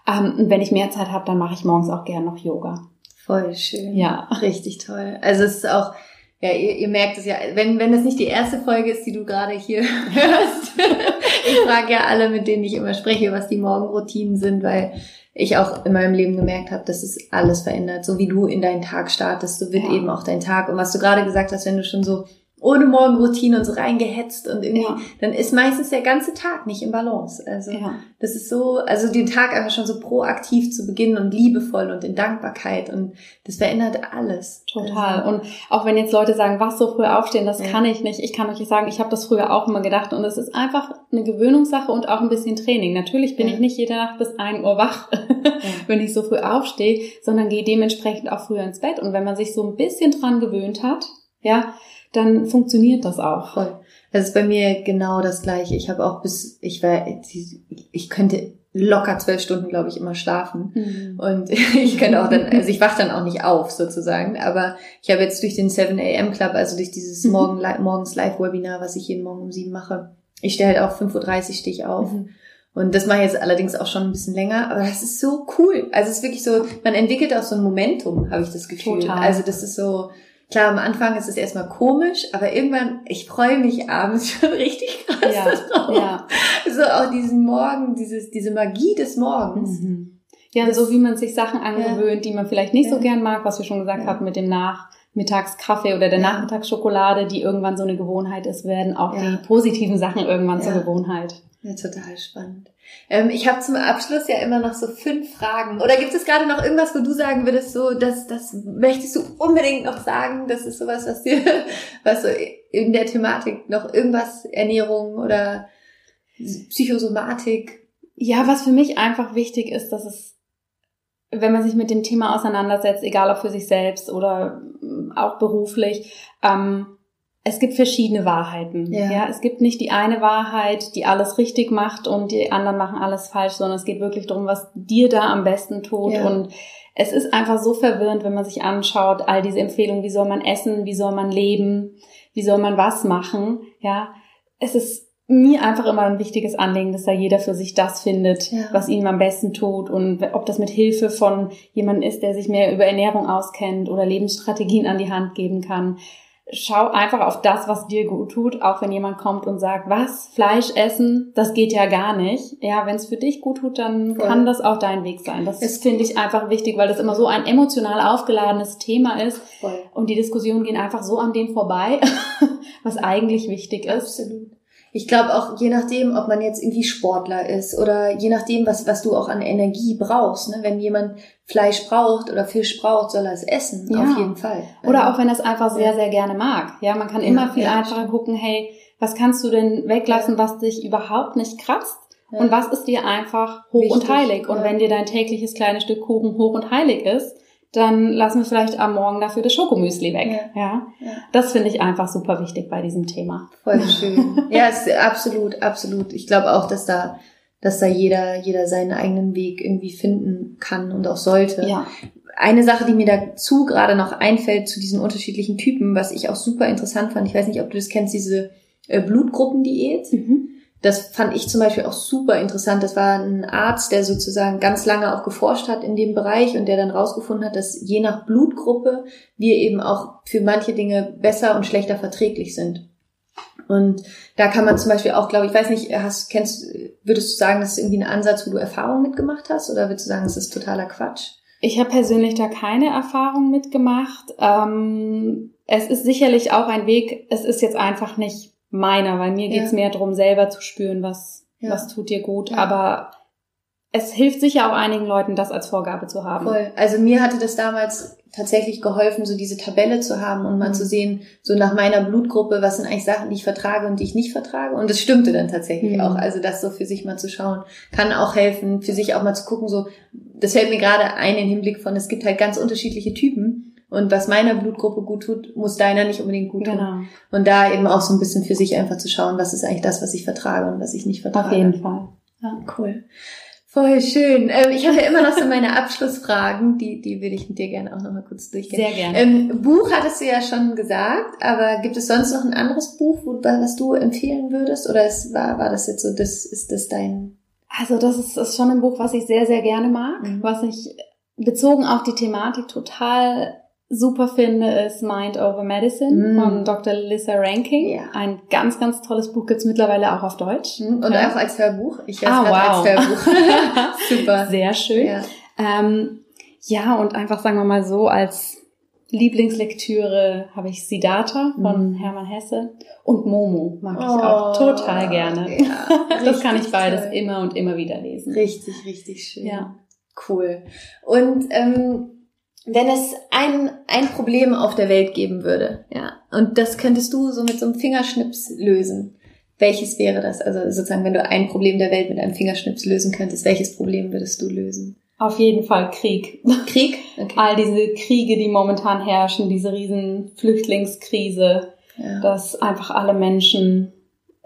Ähm, und wenn ich mehr Zeit habe, dann mache ich morgens auch gern noch Yoga. Voll schön. Ja. Richtig toll. Also es ist auch, ja, ihr, ihr merkt es ja, wenn, wenn das nicht die erste Folge ist, die du gerade hier hörst. ich frage ja alle, mit denen ich immer spreche, was die Morgenroutinen sind, weil ich auch in meinem Leben gemerkt habe, dass es alles verändert. So wie du in deinen Tag startest, so wird Ja. eben auch dein Tag. Und was du gerade gesagt hast, wenn du schon so ohne Morgenroutine und so reingehetzt und irgendwie, Ja. dann ist meistens der ganze Tag nicht im Balance. Also Ja. das ist so, also den Tag einfach schon so proaktiv zu beginnen und liebevoll und in Dankbarkeit und das verändert alles. Total. Also, Und auch wenn jetzt Leute sagen, was so früh aufstehen, das Ja. kann ich nicht. Ich kann euch sagen, ich habe das früher auch immer gedacht und es ist einfach eine Gewöhnungssache und auch ein bisschen Training. Natürlich bin ich nicht jede Nacht bis 1 Uhr wach, wenn ich so früh aufstehe, sondern gehe dementsprechend auch früher ins Bett. Und wenn man sich so ein bisschen dran gewöhnt hat, ja, dann funktioniert das auch. Voll. Das ist bei mir genau das Gleiche. Ich habe auch bis, ich war, ich könnte locker zwölf Stunden, glaube ich, immer schlafen. Mhm. Und ich könnte auch dann, also ich wach dann auch nicht auf sozusagen, aber ich habe jetzt durch den 7 a.m. Club, also durch dieses Mhm. Morgen, morgens Live-Webinar, was ich jeden Morgen um sieben mache, ich stehe halt auch 5.30 Uhr stehe ich auf. Mhm. Und das mache ich jetzt allerdings auch schon ein bisschen länger, aber das ist so cool. Also es ist wirklich so, man entwickelt auch so ein Momentum, habe ich das Gefühl. Total. Also das ist so, klar, am Anfang ist es erstmal komisch, aber irgendwann, ich freue mich abends schon richtig krass Ja, drauf. ja. So auch diesen Morgen, dieses, diese Magie des Morgens. Mhm. Ja, Das- so wie man sich Sachen angewöhnt, die man vielleicht nicht so Ja. gern mag, was wir schon gesagt Ja. hatten mit dem Nachmittagskaffee oder der Ja. Nachmittagsschokolade, die irgendwann so eine Gewohnheit ist, werden auch Ja. die positiven Sachen irgendwann zur Ja. Gewohnheit. Ja, total spannend. Ähm, ich habe zum Abschluss ja immer noch so fünf Fragen. Oder gibt es gerade noch irgendwas, wo du sagen würdest, so, das, das möchtest du unbedingt noch sagen? Das ist sowas, was dir, was so in der Thematik noch irgendwas, Ernährung oder Psychosomatik? Ja, was für mich einfach wichtig ist, dass es, wenn man sich mit dem Thema auseinandersetzt, egal ob für sich selbst oder mm, auch beruflich, ähm, es gibt verschiedene Wahrheiten. Ja. Ja. es gibt nicht die eine Wahrheit, die alles richtig macht und die anderen machen alles falsch, sondern es geht wirklich darum, was dir da am besten tut. Ja. Und es ist einfach so verwirrend, wenn man sich anschaut, all diese Empfehlungen, wie soll man essen, wie soll man leben, wie soll man was machen, ja. es ist mir einfach immer ein wichtiges Anliegen, dass da jeder für sich das findet, ja. was ihm am besten tut und ob das mit Hilfe von jemandem ist, der sich mehr über Ernährung auskennt oder Lebensstrategien an die Hand geben kann schau einfach auf das, was dir gut tut, auch wenn jemand kommt und sagt, was, Fleisch essen, das geht ja gar nicht. Ja, wenn es für dich gut tut, dann Voll. kann das auch dein Weg sein. Das finde ich einfach wichtig, weil das immer so ein emotional aufgeladenes Thema ist. Voll. Und die Diskussionen gehen einfach so an dem vorbei, was eigentlich wichtig ist. Absolut. Ich glaube auch, je nachdem, ob man jetzt irgendwie Sportler ist oder je nachdem, was, was du auch an Energie brauchst. Ne? Wenn jemand Fleisch braucht oder Fisch braucht, soll er es essen, ja. auf jeden Fall. Oder auch wenn er es einfach sehr, sehr gerne mag. Ja, man kann immer viel einfacher gucken, hey, was kannst du denn weglassen, was dich überhaupt nicht kratzt? Und was ist dir einfach hoch Wichtig, und heilig? Und wenn dir dein tägliches kleines Stück Kuchen hoch und heilig ist, dann lassen wir vielleicht am Morgen dafür das Schokomüsli weg. Ja. ja? ja. Das finde ich einfach super wichtig bei diesem Thema. Voll schön. ja, ist absolut, absolut. Ich glaube auch, dass da, dass da jeder, jeder seinen eigenen Weg irgendwie finden kann und auch sollte. Ja. Eine Sache, die mir dazu gerade noch einfällt zu diesen unterschiedlichen Typen, was ich auch super interessant fand, ich weiß nicht, ob du das kennst, diese äh, Blutgruppendiät. Mhm. Das fand ich zum Beispiel auch super interessant. Das war ein Arzt, der sozusagen ganz lange auch geforscht hat in dem Bereich und der dann rausgefunden hat, dass je nach Blutgruppe wir eben auch für manche Dinge besser und schlechter verträglich sind. Und da kann man zum Beispiel auch, glaube ich, weiß nicht, hast, kennst, würdest du sagen, das ist irgendwie ein Ansatz, wo du Erfahrung mitgemacht hast, oder würdest du sagen, das ist totaler Quatsch? Ich habe persönlich da keine Erfahrung mitgemacht. Ähm, es ist sicherlich auch ein Weg, es ist jetzt einfach nicht meiner, weil mir geht's ja. mehr darum, selber zu spüren, was, ja. was tut dir gut. Ja. Aber es hilft sicher auch einigen Leuten, das als Vorgabe zu haben. Voll. Also mir hatte das damals tatsächlich geholfen, so diese Tabelle zu haben und mal mhm. zu sehen, so nach meiner Blutgruppe, was sind eigentlich Sachen, die ich vertrage und die ich nicht vertrage. Und das stimmte dann tatsächlich mhm. auch. Also das so für sich mal zu schauen, kann auch helfen, für sich auch mal zu gucken, so, das fällt mir gerade ein im Hinblick von, es gibt halt ganz unterschiedliche Typen. Und was meiner Blutgruppe gut tut, muss deiner nicht unbedingt gut tun. Genau. Und da eben auch so ein bisschen für sich einfach zu schauen, was ist eigentlich das, was ich vertrage und was ich nicht vertrage. Auf jeden Fall. Ja, cool. Voll schön. Ähm, ich habe ja immer noch so meine Abschlussfragen, die, die würde ich mit dir gerne auch noch mal kurz durchgehen. Sehr gerne. Ähm, Buch hattest du ja schon gesagt, aber gibt es sonst noch ein anderes Buch, wo, was du empfehlen würdest? Oder es war, war das jetzt so, das ist das dein? Also das ist, ist schon ein Buch, was ich sehr, sehr gerne mag, mhm. was ich bezogen auf die Thematik total super finde, ist Mind Over Medicine mm. von Dr. Lisa Ranking. Ja. Ein ganz, ganz tolles Buch gibt's mittlerweile auch auf Deutsch. Mm. Und ja. auch als Hörbuch. Ich ah, wow. als Hörbuch. super. Sehr schön. Ja. Ähm, ja, und einfach sagen wir mal so, als Lieblingslektüre habe ich Siddhartha von mm. Hermann Hesse und Momo mag ich oh, auch total gerne. Ja, das kann ich beides toll. immer und immer wieder lesen. Richtig, richtig schön. Ja. Cool. Und ähm, wenn es ein, ein Problem auf der Welt geben würde, ja, und das könntest du so mit so einem Fingerschnips lösen, welches wäre das? Also sozusagen, wenn du ein Problem der Welt mit einem Fingerschnips lösen könntest, welches Problem würdest du lösen? Auf jeden Fall Krieg. Krieg? Okay. All diese Kriege, die momentan herrschen, diese riesen Flüchtlingskrise, ja. dass einfach alle Menschen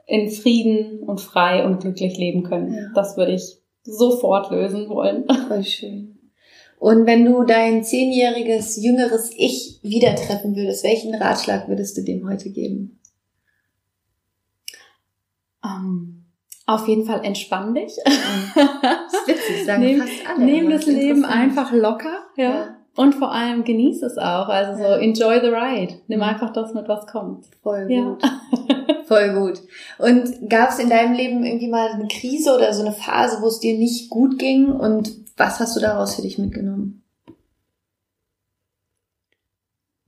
in Frieden und frei und glücklich leben können. Ja. Das würde ich sofort lösen wollen. Voll schön. Und wenn du dein zehnjähriges, jüngeres Ich wieder treffen würdest, welchen Ratschlag würdest du dem heute geben? Um, ähm, auf jeden Fall entspann dich. Das ist witzig, sagen nehm, fast alle. Nehm das Leben einfach locker, ja. ja. Und vor allem genieß es auch. Also ja. so enjoy the ride. Nimm mhm. einfach das mit, was kommt. Voll gut. Ja. Voll gut. Und gab es in deinem Leben irgendwie mal eine Krise oder so eine Phase, wo es dir nicht gut ging und was hast du daraus für dich mitgenommen?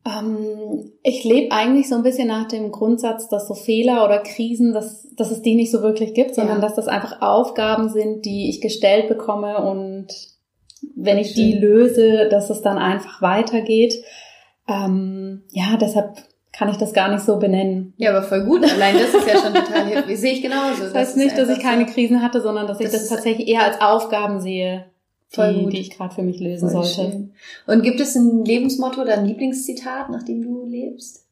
Ähm, ich lebe eigentlich so ein bisschen nach dem Grundsatz, dass so Fehler oder Krisen, dass, dass es die nicht so wirklich gibt, sondern ja. dass das einfach Aufgaben sind, die ich gestellt bekomme und wenn ich die löse, dass es dann einfach weitergeht. Ähm, ja, deshalb kann ich das gar nicht so benennen. Ja, aber voll gut. Allein das ist ja schon total, wie sehe ich genauso. Das heißt das nicht, dass ich keine Krisen hatte, sondern dass das ich das tatsächlich eher als Aufgaben sehe die, die ich gerade für mich lösen Voll sollte. Schön. Und gibt es ein Lebensmotto oder ein Lieblingszitat, nach dem du lebst?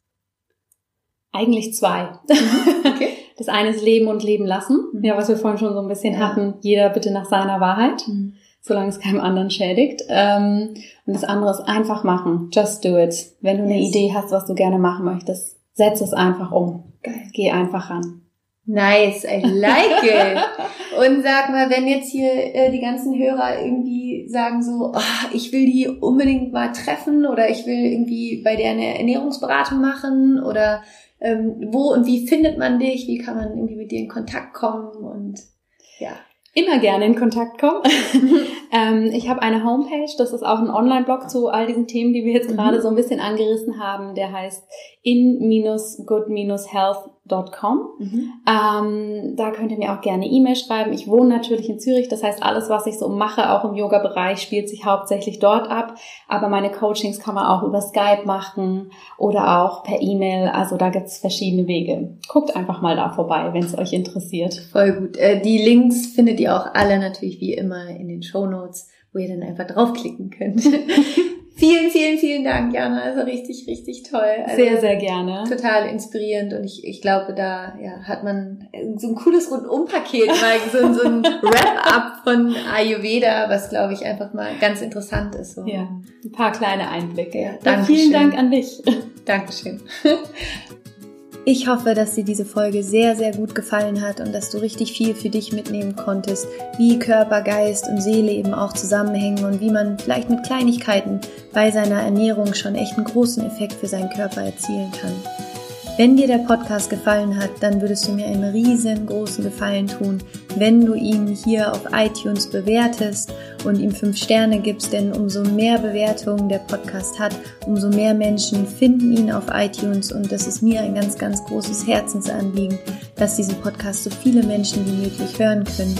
Eigentlich zwei. Mhm. Okay. Das eine ist Leben und Leben lassen. Mhm. Ja, was wir vorhin schon so ein bisschen ja. hatten. Jeder bitte nach seiner Wahrheit, mhm. solange es keinem anderen schädigt. Ähm, und das andere ist einfach machen. Just do it. Wenn du yes. eine Idee hast, was du gerne machen möchtest, setz es einfach um. Geil. Geh einfach ran. Nice, I like it. Und sag mal, wenn jetzt hier äh, die ganzen Hörer irgendwie sagen so, oh, ich will die unbedingt mal treffen oder ich will irgendwie bei der eine Ernährungsberatung machen oder ähm, wo und wie findet man dich? Wie kann man irgendwie mit dir in Kontakt kommen und ja immer gerne in Kontakt kommen. ähm, ich habe eine Homepage, das ist auch ein Online-Blog zu all diesen Themen, die wir jetzt gerade mhm. so ein bisschen angerissen haben. Der heißt in-good-health.com. Mhm. Ähm, da könnt ihr mir auch gerne E-Mail schreiben. Ich wohne natürlich in Zürich, das heißt, alles, was ich so mache, auch im Yoga-Bereich, spielt sich hauptsächlich dort ab. Aber meine Coachings kann man auch über Skype machen oder auch per E-Mail. Also da gibt's verschiedene Wege. Guckt einfach mal da vorbei, wenn es euch interessiert. Voll gut. Äh, die Links findet ihr auch alle natürlich wie immer in den Show Notes, wo ihr dann einfach draufklicken könnt. Vielen, vielen, vielen Dank, Jana. Also richtig, richtig toll. Also sehr, sehr gerne. Total inspirierend und ich, ich glaube, da ja, hat man so ein cooles Rundumpaket, mal so, so ein Wrap-up von Ayurveda, was glaube ich einfach mal ganz interessant ist. So. Ja, ein paar kleine Einblicke. Ja, Dann vielen Dank an dich. Dankeschön. Ich hoffe, dass dir diese Folge sehr, sehr gut gefallen hat und dass du richtig viel für dich mitnehmen konntest, wie Körper, Geist und Seele eben auch zusammenhängen und wie man vielleicht mit Kleinigkeiten bei seiner Ernährung schon echt einen großen Effekt für seinen Körper erzielen kann. Wenn dir der Podcast gefallen hat, dann würdest du mir einen riesengroßen Gefallen tun, wenn du ihn hier auf iTunes bewertest und ihm fünf Sterne gibst, denn umso mehr Bewertungen der Podcast hat, umso mehr Menschen finden ihn auf iTunes und das ist mir ein ganz, ganz großes Herzensanliegen, dass diesen Podcast so viele Menschen wie möglich hören können.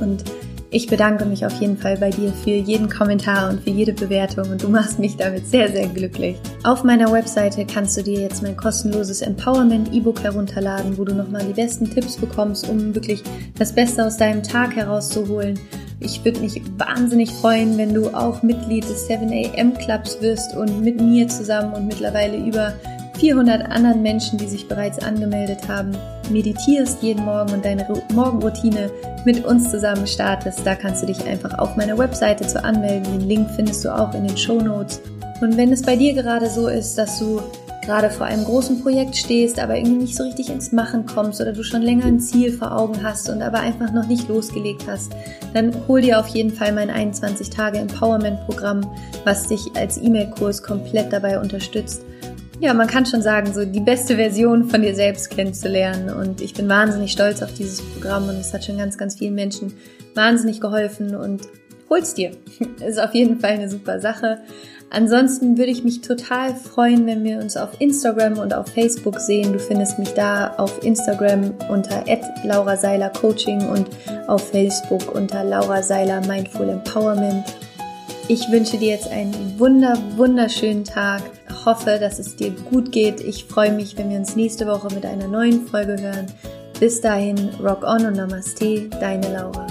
Und ich bedanke mich auf jeden Fall bei dir für jeden Kommentar und für jede Bewertung und du machst mich damit sehr, sehr glücklich. Auf meiner Webseite kannst du dir jetzt mein kostenloses Empowerment-E-Book herunterladen, wo du nochmal die besten Tipps bekommst, um wirklich das Beste aus deinem Tag herauszuholen. Ich würde mich wahnsinnig freuen, wenn du auch Mitglied des 7am Clubs wirst und mit mir zusammen und mittlerweile über 400 anderen Menschen, die sich bereits angemeldet haben, meditierst jeden Morgen und deine Morgenroutine mit uns zusammen startest. Da kannst du dich einfach auf meiner Webseite zu anmelden. Den Link findest du auch in den Show Notes. Und wenn es bei dir gerade so ist, dass du gerade vor einem großen Projekt stehst, aber irgendwie nicht so richtig ins Machen kommst oder du schon länger ein Ziel vor Augen hast und aber einfach noch nicht losgelegt hast, dann hol dir auf jeden Fall mein 21 Tage Empowerment Programm, was dich als E-Mail-Kurs komplett dabei unterstützt, ja, man kann schon sagen, so die beste Version von dir selbst kennenzulernen. Und ich bin wahnsinnig stolz auf dieses Programm und es hat schon ganz, ganz vielen Menschen wahnsinnig geholfen und hol's dir. Ist auf jeden Fall eine super Sache. Ansonsten würde ich mich total freuen, wenn wir uns auf Instagram und auf Facebook sehen. Du findest mich da auf Instagram unter Laura Seiler Coaching und auf Facebook unter Laura Seiler Mindful Empowerment. Ich wünsche dir jetzt einen wunder, wunderschönen Tag. Ich hoffe, dass es dir gut geht. Ich freue mich, wenn wir uns nächste Woche mit einer neuen Folge hören. Bis dahin, rock on und namaste, deine Laura.